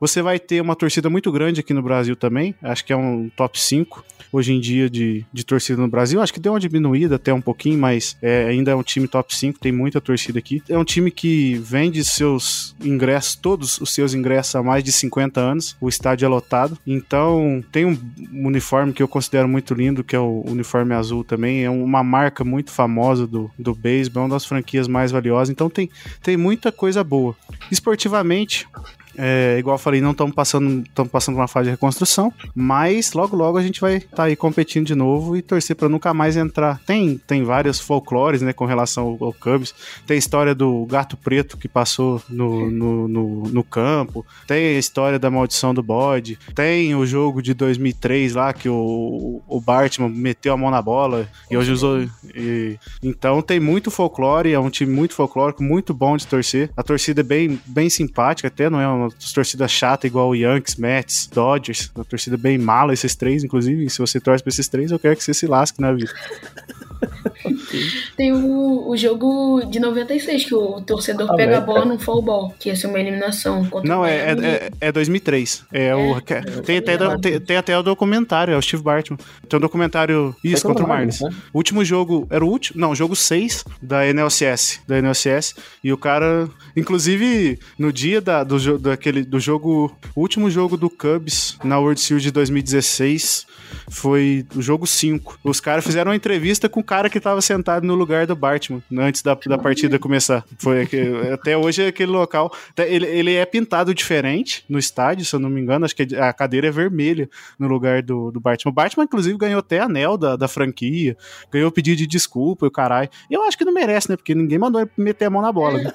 Você vai ter uma torcida muito grande aqui no Brasil também, acho que é um top 5 hoje em dia de, de torcida no Brasil. Acho que deu uma diminuída até um pouquinho, mas é, ainda é um time top 5, tem muita torcida aqui. É um time que vende seus ingressos, todos os seus ingressos há mais de 50 anos. O estádio é lotado. Então, tem um uniforme que eu considero muito lindo, que é o uniforme azul também. É uma marca muito famosa do, do beisebol, é uma das franquias mais valiosas. Então, tem, tem muita coisa boa. Esportivamente, é, igual eu falei, não estamos passando, estamos passando uma fase de reconstrução, mas logo logo a gente vai estar tá aí competindo de novo e torcer para nunca mais entrar. Tem, tem vários folclores, né, com relação ao, ao Cubs. Tem a história do gato preto que passou no, no, no, no, campo. Tem a história da maldição do bode. Tem o jogo de 2003 lá que o, o Bartman meteu a mão na bola e hoje usou. E, então tem muito folclore, é um time muito folclórico, muito bom de torcer. A torcida é bem, bem simpática, até não é uma uma torcida chata igual o Yankees, Mets, Dodgers, uma torcida bem mala, esses três, inclusive. Se você torce pra esses três, eu quero que você se lasque na vida. Tem o, o jogo de 96, que o torcedor ah, pega a bola no fall ball, que ia ser uma eliminação. Não, é, é, é, 2003. É, é o, tem, até, tem, tem, até o documentário, é o Steve Bartman. Tem um documentário, isso, contra o Marlins. Né? O último jogo, era o último? Não, jogo 6 da NLCS. Da NLCS. E o cara, inclusive, no dia da, do, daquele, do jogo, o último jogo do Cubs na World Series de 2016 foi o jogo 5. Os caras fizeram uma entrevista com o cara que tava sentado no lugar do Bartman, antes da, da partida começar. Foi até hoje é aquele local. Ele, ele é pintado diferente no estádio, se eu não me engano. Acho que a cadeira é vermelha no lugar do, do Bartman. O Bartman, inclusive, ganhou até anel da, da franquia, ganhou pedido de desculpa e o caralho. Eu acho que não merece, né? Porque ninguém mandou ele meter a mão na bola. Né?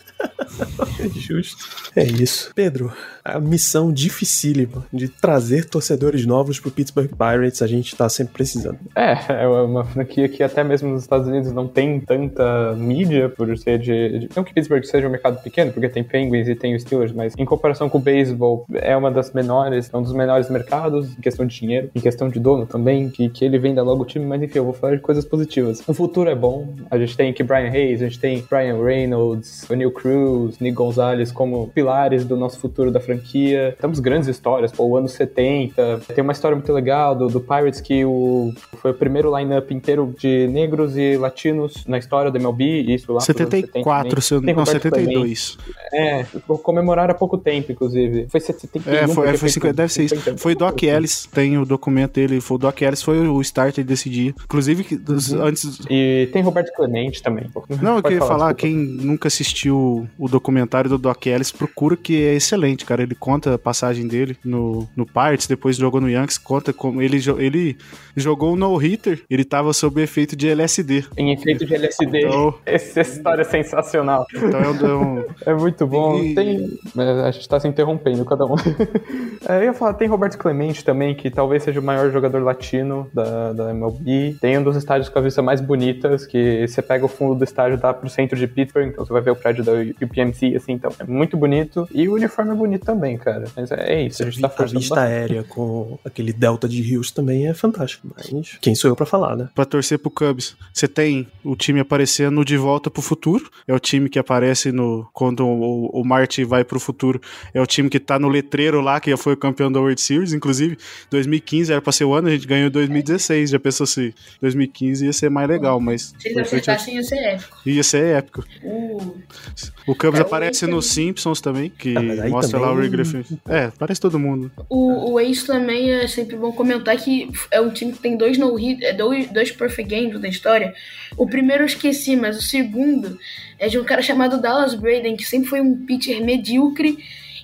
Justo. É isso. Pedro, a missão dificílima de trazer torcedores novos pro Pittsburgh Pirates, a gente tá sempre precisando. É, é uma franquia que até mesmo nos Estados Unidos não tem tanta mídia por ser de, de não que Pittsburgh seja um mercado pequeno, porque tem Penguins e tem Steelers, mas em comparação com o beisebol, é uma das menores, é um dos menores mercados em questão de dinheiro, em questão de dono também, que, que ele venda logo o time, mas enfim, eu vou falar de coisas positivas. O futuro é bom, a gente tem aqui Brian Hayes, a gente tem Brian Reynolds, o Neil Cruz, Nick Gonzalez como pilares do nosso futuro da franquia. Temos grandes histórias, pô, o ano 70, tem uma história muito legal do, do Pirates que o, foi o primeiro lineup inteiro de negros e latinos na história do MLB, isso lá 74, se eu não, 72. É, comemorar há pouco tempo, inclusive. Foi 71. É, foi, foi 50, deve ser isso. Foi Doc Ellis, tem o documento dele, foi o Doc Ellis, foi o starter desse dia. Inclusive, uhum. antes... E tem Roberto Clemente também. Não, eu queria falar, falar quem nunca assistiu o documentário do Doc Ellis, procura que é excelente, cara. Ele conta a passagem dele no, no Pirates, depois jogou no Yankees, conta como ele, ele jogou um no-hitter, ele tava sob efeito de LSD. Em efeito de LSD. Então, Essa história é sensacional. Então é, um... é muito bom. E... Tem... A gente tá se interrompendo cada um. é, eu ia falar, tem Roberto Clemente também, que talvez seja o maior jogador latino da, da MLB. Tem um dos estádios com a vista mais bonitas, que você pega o fundo do estádio dá pro centro de Pittsburgh, então você vai ver o prédio da UPMC, assim, então é muito bonito. E o uniforme é bonito também, cara. Mas é, é isso, a gente tá forçando. A vista bastante. aérea com aquele delta de rios também é fantástico. Mas quem sou eu para falar, né? Pra torcer pro Cubs, você tem o time aparecendo de volta pro futuro. É o time que aparece no quando o, o Marty vai pro futuro. É o time que tá no letreiro lá, que já foi o campeão da World Series. Inclusive, 2015 era pra ser o ano, a gente ganhou em 2016. Já pensou se 2015 ia ser mais legal, mas. Se eles acertassem, ia ser épico. Ia ser épico. Uh. O Cubs é, aparece nos Simpsons também, que ah, mostra também... lá o Ray Griffin. É, parece todo mundo. O, o Ace também é sempre bom comentar que é um time que tem dois no hit, é dois, dois perfect games da história. O primeiro eu esqueci, mas o segundo é de um cara chamado Dallas Braden, que sempre foi um pitcher medíocre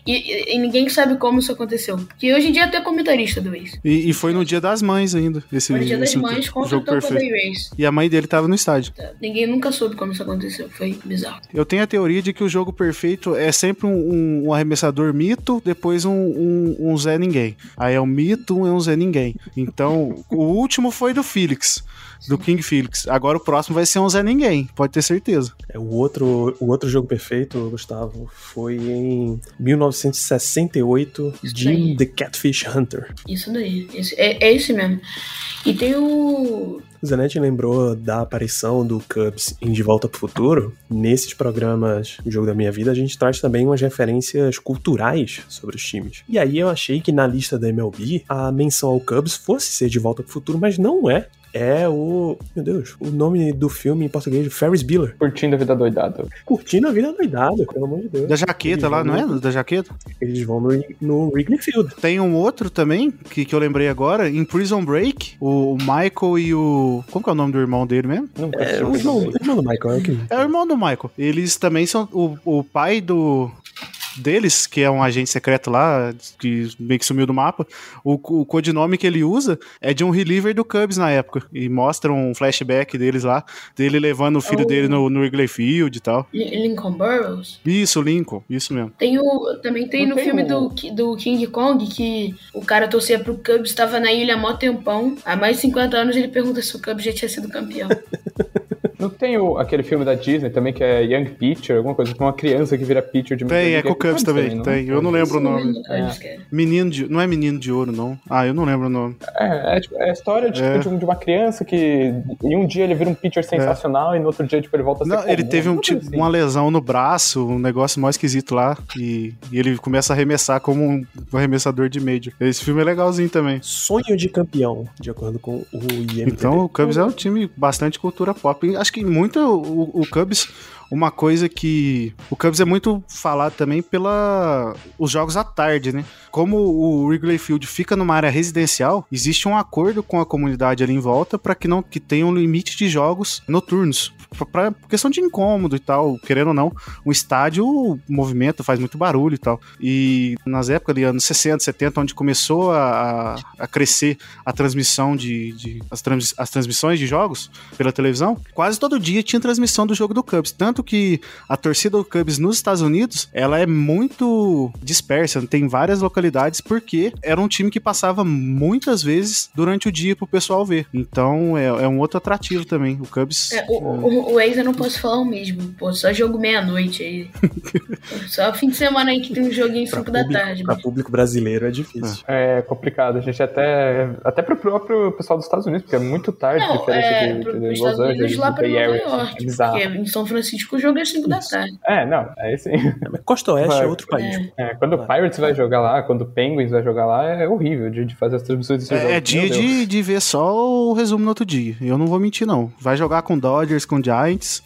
E, e- ninguém sabe como isso aconteceu. Que hoje em dia é até comentarista do Ace. E, e foi no dia das mães ainda. Esse, Foi no dia das mães, jogo contratou com a perfeito. Race. E a mãe dele tava no estádio. Ninguém nunca soube como isso aconteceu. Foi bizarro. Eu tenho a teoria de que o jogo perfeito é sempre um, um- um arremessador mito, depois um, um- um Zé Ninguém. Aí é um mito, um é um Zé Ninguém. Então, o último foi do Felix, do King Felix. Agora o próximo vai ser um Zé Ninguém, pode ter certeza. É, o, outro, o outro jogo perfeito, Gustavo, foi em 1968, Jim the Catfish Hunter. Isso daí. Esse- é, é esse mesmo. E tem o. O Zanetti lembrou da aparição do Cubs em De Volta pro Futuro. Nesses programas Jogo da Minha Vida, a gente traz também umas referências culturais sobre os times. E aí eu achei que na lista da MLB a menção ao Cubs fosse ser De Volta pro Futuro, mas não é. É o. Meu Deus, o nome do filme em português, Ferris Bueller. Curtindo a vida doidada. Curtindo a vida doidada, pelo amor de Deus. Da jaqueta lá, não é? Da jaqueta? Eles vão no, no Wrigley Field. Tem um outro também, que, que eu lembrei agora, em Prison Break, o, o Michael e o... Como que é o nome do irmão dele mesmo? Nunca É, assisti o irmão, o irmão do Michael, é aquele. É o irmão do Michael. Eles também são o, o pai do deles, que é um agente secreto lá, que meio que sumiu do mapa. O, o codinome que ele usa é de um reliever do Cubs na época. E mostra um flashback deles lá, dele levando o filho Oh. dele no, no Wrigley Field e tal. Li- Lincoln Burrows. Isso, Lincoln, isso mesmo. Tem o, também tem Não no tem filme o- do, do King Kong que o cara torcia pro Cubs, estava na ilha há mó tempão. Há mais de 50 anos ele pergunta se o Cubs já tinha sido campeão. Não tem o- aquele filme da Disney também que é Young Pitcher, alguma coisa, com uma criança que vira pitcher de Tem, é com. Cubs também, não? tem. Eu não lembro o nome. Não é. Menino de. Não é menino de ouro, não. Ah, eu não lembro o nome. É, é, tipo, é a história tipo, É. de, um- de uma criança que em um dia ele vira um pitcher sensacional e no outro dia tipo, ele volta a ser Não, ele comum, teve um, tipo, assim. uma lesão no braço, um negócio mais esquisito lá. E, e ele começa a arremessar como um arremessador de Major. Esse filme é legalzinho também. Sonho de campeão, de acordo com o IMDb. Então o Cubs é um time bastante cultura pop. Acho que muito o, o Cubs. Uma coisa que. O Cubs é muito falado também pela. os jogos à tarde, né? Como o Wrigley Field fica numa área residencial, existe um acordo com a comunidade ali em volta para que não que tenha um limite de jogos noturnos. Pra, questão de incômodo e tal, querendo ou não, um estádio movimenta, faz muito barulho e tal. E nas épocas ali, anos 60, 70, onde começou a, a crescer a transmissão de. de- as, trans- as transmissões de jogos pela televisão, quase todo dia tinha transmissão do jogo do Cubs. Tanto que a torcida do Cubs nos Estados Unidos, ela é muito dispersa, tem várias localidades, porque era um time que passava muitas vezes durante o dia pro pessoal ver. Então é, é um outro atrativo também. O Cubs. É, o, o, o ex eu não posso falar o mesmo. Pô, só jogo meia-noite aí. só fim de semana aí que tem um joguinho 5 da tarde. pra mas- público brasileiro é difícil. É complicado, a gente até. Até pro próprio pessoal dos Estados Unidos, porque é muito tarde a Não, diferença é, de, pro, de pros Los Estados Unidos Angeles, lá pra Nova Area. York. É em São Francisco o jogo é 5 da tarde. É, não, é sim. É, mas Costa Oeste é outro país. É. É, quando o Pirates vai jogar lá, quando o Penguins vai jogar lá, é horrível de, de fazer as transmissões desses É, jogos. é dia de, de ver só o resumo no outro dia. Eu não vou mentir, não. Vai jogar com Dodgers, com Giants,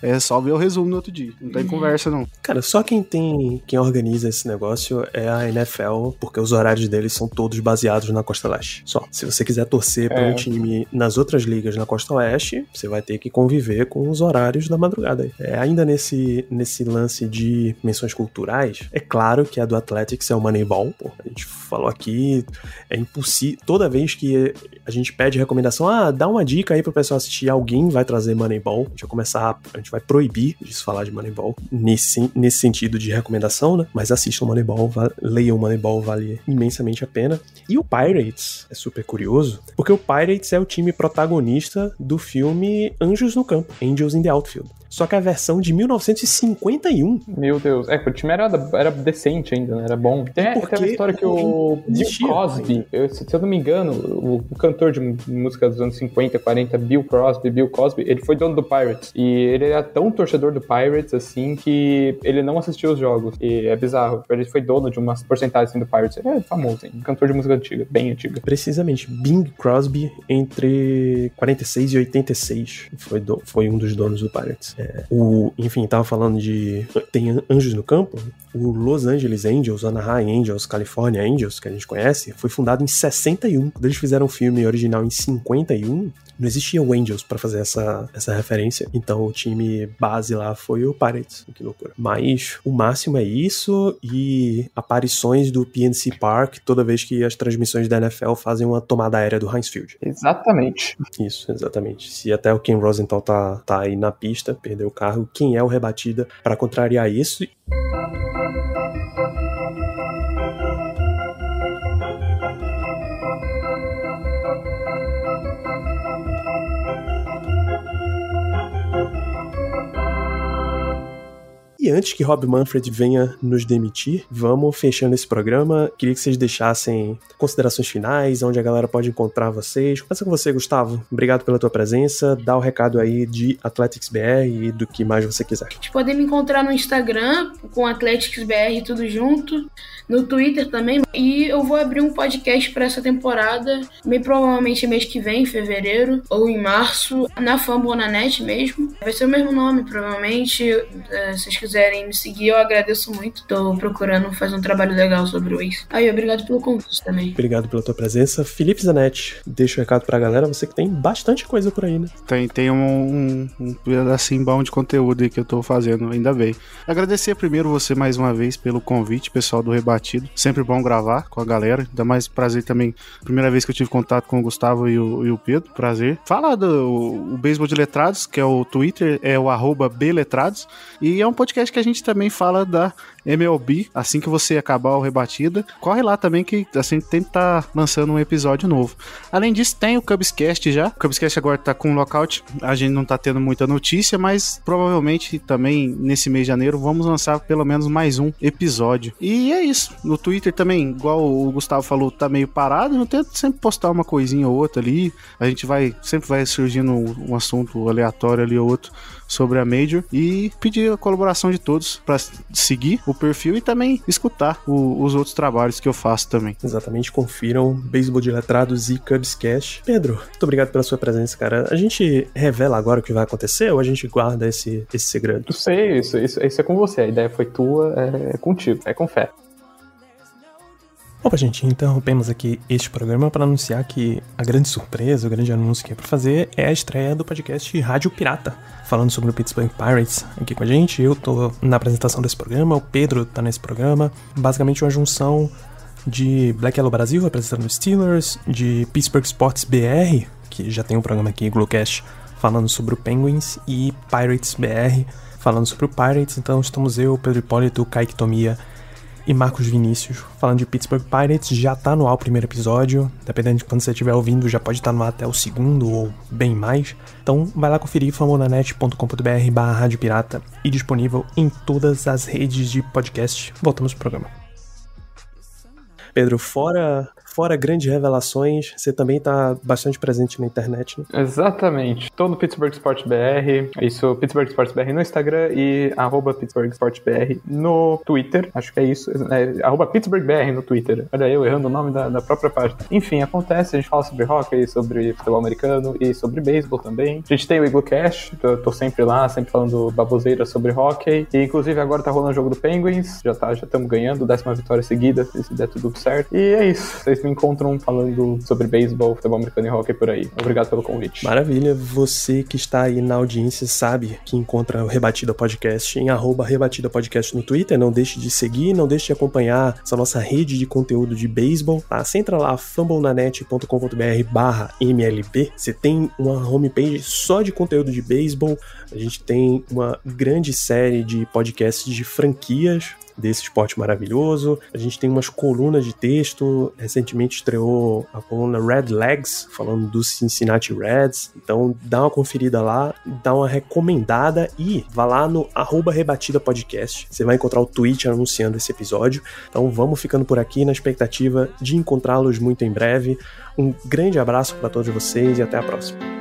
é só ver o resumo no outro dia. Não tem conversa, não. Cara, só quem tem. Quem organiza esse negócio é a NFL, porque os horários deles são todos baseados na Costa Leste. Só. Se você quiser torcer para É. um time nas outras ligas na Costa Oeste, você vai ter que conviver com os horários da madrugada. É, ainda nesse, nesse lance de menções culturais, é claro que a do Athletics é o Moneyball. Pô, a gente falou aqui, é impossível. Toda vez que a gente pede recomendação, ah, dá uma dica aí pro pessoal assistir, alguém vai trazer Moneyball. A gente vai começar, a gente vai proibir de se falar de Moneyball nesse, nesse sentido de recomendação, né? Mas assistam Moneyball, leiam Moneyball, vale imensamente a pena. E o Pirates é super curioso, porque o Pirates é o time protagonista do filme Anjos no Campo, Angels in the Outfield. Só que a versão de 1951 Meu Deus. É, o time era, era decente ainda, né? Era bom. Tem Porque aquela história que o Bill Cosby, eu- se eu não me engano, o, o cantor de música dos anos 50, 40, Bill Crosby, Bill Cosby, ele foi dono do Pirates. E ele era tão torcedor do Pirates, assim, que ele não assistia os jogos. E é bizarro. Ele foi dono de umas porcentagens assim, do Pirates. Ele é famoso, hein? Cantor de música antiga, bem antiga. Precisamente, Bing Crosby entre 46 e 86 foi, do- foi um dos donos do Pirates. É, o, enfim, tava falando de tem Anjos no Campo. O Los Angeles Angels, Anaheim Angels, California Angels, que a gente conhece, foi fundado em 61. Quando eles fizeram o filme original em 51, não existia o Angels para fazer essa, essa referência. Então o time base lá foi o Pirates. Que loucura. Mas o máximo é isso e aparições do PNC Park toda vez que as transmissões da NFL fazem uma tomada aérea do Heinz Field. Exatamente. Isso, exatamente. Se até o Ken Rosenthal tá, tá aí na pista, perdeu o carro, quem é o rebatida para contrariar isso? Thank you. E antes que Rob Manfred venha nos demitir, vamos fechando esse programa. Queria que vocês deixassem considerações finais, onde a galera pode encontrar vocês. Começa com você, Gustavo. Obrigado pela tua presença. Dá o recado aí de Athletics BR e do que mais você quiser. Vocês podem me encontrar no Instagram com Athletics BR tudo junto, no Twitter também. E eu vou abrir um podcast para essa temporada, bem provavelmente mês que vem, em fevereiro ou em março, na Fambonanet mesmo. Vai ser o mesmo nome, provavelmente. É, se vocês quiserem me seguir, eu agradeço muito. Tô procurando fazer um trabalho legal sobre o Ace. Aí, obrigado pelo convite também. Obrigado pela tua presença. Felipe Zanetti, deixa o um recado pra galera. Você que tem bastante coisa por aí, né? Tem, tem um, um, um pedacinho bom de conteúdo aí que eu tô fazendo, ainda bem. Agradecer primeiro você mais uma vez pelo convite, pessoal do Rebatido. Sempre bom gravar com a galera. Ainda mais prazer também. Primeira vez que eu tive contato com o Gustavo e o, e o Pedro. Prazer. Fala do o, o Beisebol de Letrados, que é o Twitter, é o arroba Beletrados. E é um podcast podcast que a gente também fala da MLB. Assim que você acabar o Rebatida, corre lá também que assim tem que estar tá lançando um episódio novo. Além disso, tem o Cubscast já. O Cubscast agora tá com um lockout. A gente não tá tendo muita notícia, mas provavelmente também nesse mês de janeiro vamos lançar pelo menos mais um episódio. E é isso. No Twitter também, igual o Gustavo falou, tá meio parado. Eu tento sempre postar uma coisinha ou outra ali. A gente vai sempre vai surgindo um assunto aleatório ali ou outro sobre a Major e pedir a colaboração de todos para seguir o perfil e também escutar o, os outros trabalhos que eu faço também. Exatamente, confiram Beisebol de Letrados e Cubs Cash. Pedro, muito obrigado pela sua presença, cara. A gente revela agora o que vai acontecer ou a gente guarda esse, esse segredo? Não sei, isso, isso, isso é com você. A ideia foi tua, é, é contigo, é com fé. Opa, gente, interrompemos aqui este programa para anunciar que a grande surpresa, o grande anúncio que é para fazer é a estreia do podcast Rádio Pirata, falando sobre o Pittsburgh Pirates aqui com a gente. Eu tô na apresentação desse programa, o Pedro tá nesse programa. Basicamente uma junção de Black Yellow Brasil apresentando os Steelers, de Pittsburgh Sports BR, que já tem um programa aqui, Glowcast, falando sobre o Penguins, e Pirates BR, falando sobre o Pirates. Então estamos eu, Pedro Hipólito, Kaique Tomia e Marcos Vinícius, falando de Pittsburgh Pirates. Já tá no ar o primeiro episódio, dependendo de quando você estiver ouvindo, já pode estar tá no ar até o segundo ou bem mais. Então vai lá conferir famonanet.com.br barra Rádio Pirata e disponível em todas as redes de podcast. Voltamos pro programa. Pedro, fora fora grandes revelações, você também está bastante presente na internet, né? Exatamente. Tô no Pittsburgh Sports BR, isso, Pittsburgh Sports BR no Instagram e arroba Pittsburgh Sports BR no Twitter. Acho que é isso. É, Pittsburgh BR no Twitter. Olha eu errando o nome da, da própria página. Enfim, acontece, a gente fala sobre hockey, sobre futebol americano e sobre beisebol também. A gente tem o Eagle Cash, tô, sempre lá, sempre falando baboseira sobre hockey. E inclusive agora tá rolando o jogo do Penguins, já tá, já estamos ganhando, décima vitória seguida, se der tudo certo. E é isso. Vocês encontram falando sobre beisebol, futebol americano e hockey por aí. Obrigado pelo convite. Maravilha. Você que está aí na audiência sabe que encontra o Rebatida Podcast em arroba Rebatida Podcast no Twitter. Não deixe de seguir, não deixe de acompanhar essa nossa rede de conteúdo de beisebol. Tá? Você entra lá, fumblenanet.com.br barra MLB. Você tem uma homepage só de conteúdo de beisebol. A gente tem uma grande série de podcasts de franquias desse esporte maravilhoso. A gente tem umas colunas de texto. Recentemente estreou a coluna Red Legs, falando do Cincinnati Reds. Então dá uma conferida lá, dá uma recomendada e vá lá no arroba Rebatida Podcast. Você vai encontrar o tweet anunciando esse episódio. Então vamos ficando por aqui na expectativa de encontrá-los muito em breve. Um grande abraço para todos vocês e até a próxima.